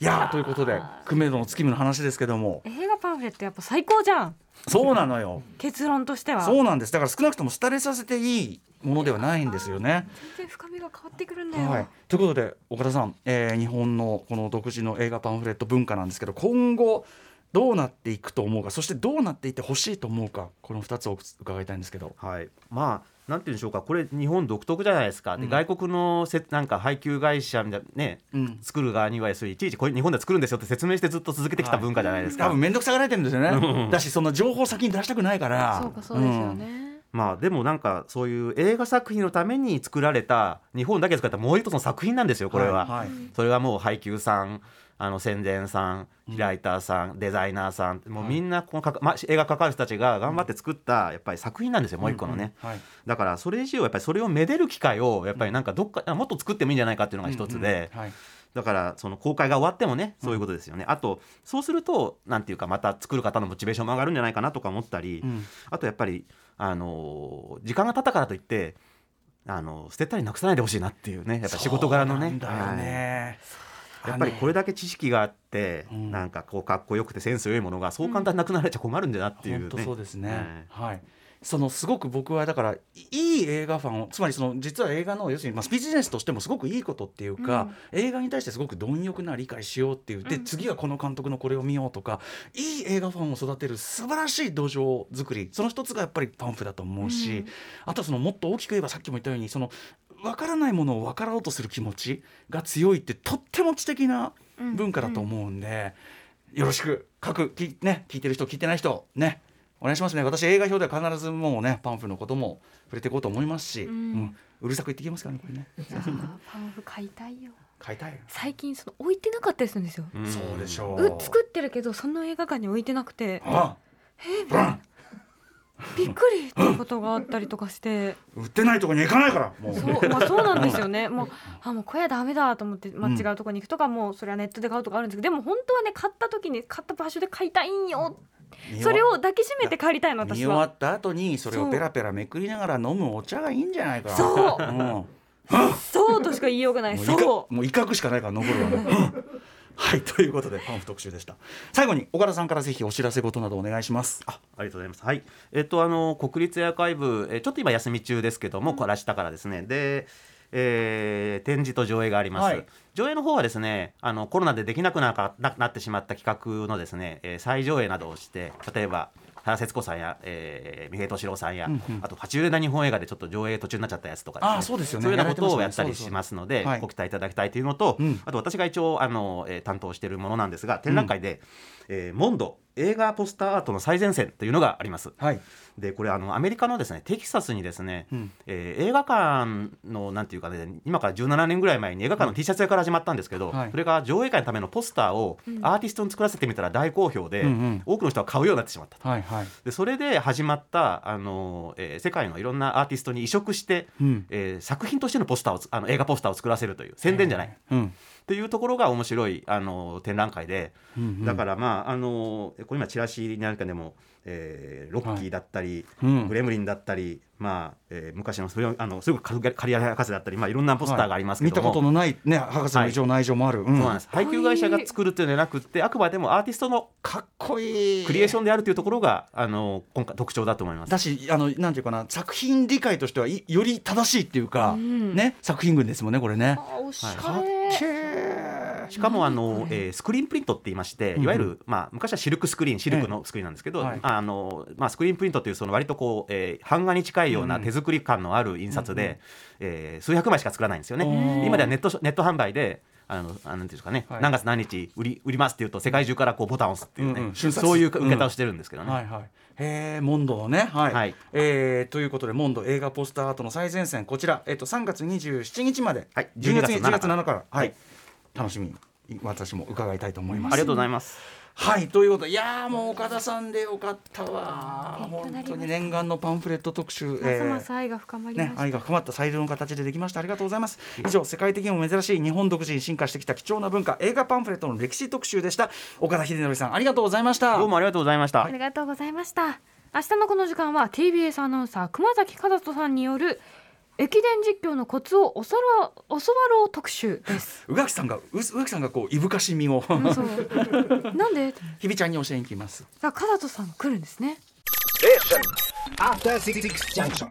いやーということでクメドの月見の話ですけども映画パンフレットやっぱ最高じゃんそうなのよ結論としてはそうなんですだから少なくとも廃れさせていいものではないんですよね。全然深みが変わってくるんだよ、はい、ということで岡田さん、えー日本のこの独自の映画パンフレット文化なんですけど今後どうなっていくと思うかそしてどうなっていってほしいと思うかこの2つを伺いたいんですけど。はい。まあ。なんて言うんでしょうかこれ日本独特じゃないですか、でうん。外国のせなんか配給会社みたいなねうん。作る側には要すいちいちこれ日本で作るんですよって説明してずっと続けてきた文化じゃないですか、多分面倒くさがられてるんですよね。だしその情報先に出したくないから。そうかそうですよね、まあでもなんかそういう映画作品のために作られた日本だけ作ったもう一つの作品なんですようん。これは、はいはい。それはもう配給さんあの宣伝さんライターさん、デザイナーさんもうみんなこのかか、ま、映画関わる人たちが頑張って作ったやっぱり作品なんですよ、もう一個のね、うんうん。はい。だからそれ以上やっぱりそれをめでる機会をやっぱりなんかどっかあもっと作ってもいいんじゃないかっていうのが一つで、うんうん。はいだからその公開が終わってもねそういうことですよね、あとそうするとなんていうかまた作る方のモチベーションも上がるんじゃないかなとか思ったり、うん。あとやっぱりあのー時間が経ったからといってあの捨てたりなくさないでほしいなっていうねやっぱ仕事柄のね。ね。やっぱりこれだけ知識があって、うん。なんかこうかっこよくてセンス良いものがそう簡単になくなられちゃ困るんだなっていうね。本当そうですね、はい。はいそのすごく僕はだからいい映画ファンをつまりその実は映画の要するにまあビジネスとしてもすごくいいことっていうか、映画に対してすごく貪欲な理解しようっていうで、うん。次はこの監督のこれを見ようとかいい映画ファンを育てる素晴らしい土壌作りその一つがやっぱりパンフだと思うし、うん。あとはそのもっと大きく言えばさっきも言ったようにその分からないものを分からおうとする気持ちが強いってとっても知的な文化だと思うんで、よろしく各きね聞いてる人聞いてない人ねお願いしますね。私映画表では必ずもうねパンフのことも触れていこうと思いますし、ううん。んうるさく言ってきますからねこれね。パンフ買いたいよ。買いたい最近その置いてなかったりするんですよ、うんそうでしょう。う作ってるけどその映画館に置いてなくて。あブランびっくりっていうことがあったりとかして。売ってないとこに行かないからもう。そうまあそうなんですよね。もうあもうこれはダメだと思って、まあ、うん。違うところに行くとかもうそれはネットで買うとかあるんですけどでも本当はね買った時に買った場所で買いたいんよ。それを抱きしめて帰りたいの見私は。終わった後にそれをペラペラめくりながら飲むお茶がいいんじゃないか。そう。うん、もそうとしか言いようがない。そ嚇もう威嚇しかないから残るわね [laughs] はいということでパンフ特集でした最後に岡田さんからぜひお知らせ事などお願いしますあありがとうございます。はい。えっとあの国立エアカイブ、えーちょっと今休み中ですけども、これ明日からですね。で。えー展示と上映があります、はい上映の方はですねあのコロナでできなくなかななってしまった企画のですね、えー再上映などをして例えば原節子さんや、えー、三平敏郎さんや、うんうん。あと爬虫類な日本映画でちょっと上映途中になっちゃったやつとかあーそうですよね。そういうようなことをやったりしますので、はい。ご期待いただきたいというのと、うん。あと私が一応あの、えー担当しているものなんですが展覧会で、えーモンド映画ポスターアートの最前線というのがあります。はい。でこれあのアメリカのですねテキサスにですね、うん。えー映画館のなんていうかね今から17年ぐらい前に映画館の T シャツ屋から始まったんですけど、はい。それが上映会のためのポスターをアーティストに作らせてみたら大好評で、うんうん。多くの人が買うようになってしまったと。はいはい。でそれで始まったあの、えー世界のいろんなアーティストに移植して、うん。えー作品としてのポスターをつあの映画ポスターを作らせるという宣伝じゃない、うんっていうところが面白いあの展覧会で、うんうん。だからまああのこれ今チラシなんかでも、えーロッキーだったり、うん。グレムリンだったり、まあえー昔のそれをあのすごくカリア博士だったり、まあ、いろんなポスターがありますけ見ども。たことのないね博士の一応内情もある、うん。そうなんです。配給会社が作るっていうのではなくってあくまでもアーティストのかっこいい。クリエーションであるというところがあの今回特徴だと思います。だ。しあのなんていうかな作品理解としてはいより正しいっていうか、うん。ね作品群ですもんねこれね。あおしゃれ、けーしかもあのえースクリーンプリントって言いまして、うん。いわゆる、まあ、昔はシルクスクリーンシルクのスクリーンなんですけど、あのまあ、スクリーンプリントっていうその割とこう、えー版画に近いよううん。な手作り感のある印刷で、えー数百枚しか作らないんですよね。今ではネットネット販売であのあなんていうかね、はい。何月何日売り売りますっていうと世界中からこうボタンを押すっていうね、うんうん。そういう受け方をしてるんですけどね。はいはい。へえモンドのね。はい、はい。えーということでモンド映画ポスターアートの最前線こちら。えっと3月27日まで、はい。12月12 10月月7日から。はい、はい。楽しみに私も伺いたいと思います。ありがとうございます。はいということ。でいやーもう岡田さんでよかったわ。本当に念願のパンフレット特集、ますます愛が深まりましね、た、愛が深まった最良の形でできました。ありがとうございます。以上世界的にも珍しい日本独自に進化してきた貴重な文化映画パンフレットの歴史特集でした。岡田秀則さんありがとうございました。どうもありがとうございました。ありがとうございました。明日のこの時間は TBS アナウンサー熊崎和人さんによる駅伝実況のコツを教わろう教わろう特集です。[laughs] 宇垣さんがう宇垣さんがこういぶかしみを。うんなんで？[laughs] 日比ちゃんに教えに行きます。さあ和人さんが来るんですね。Junction.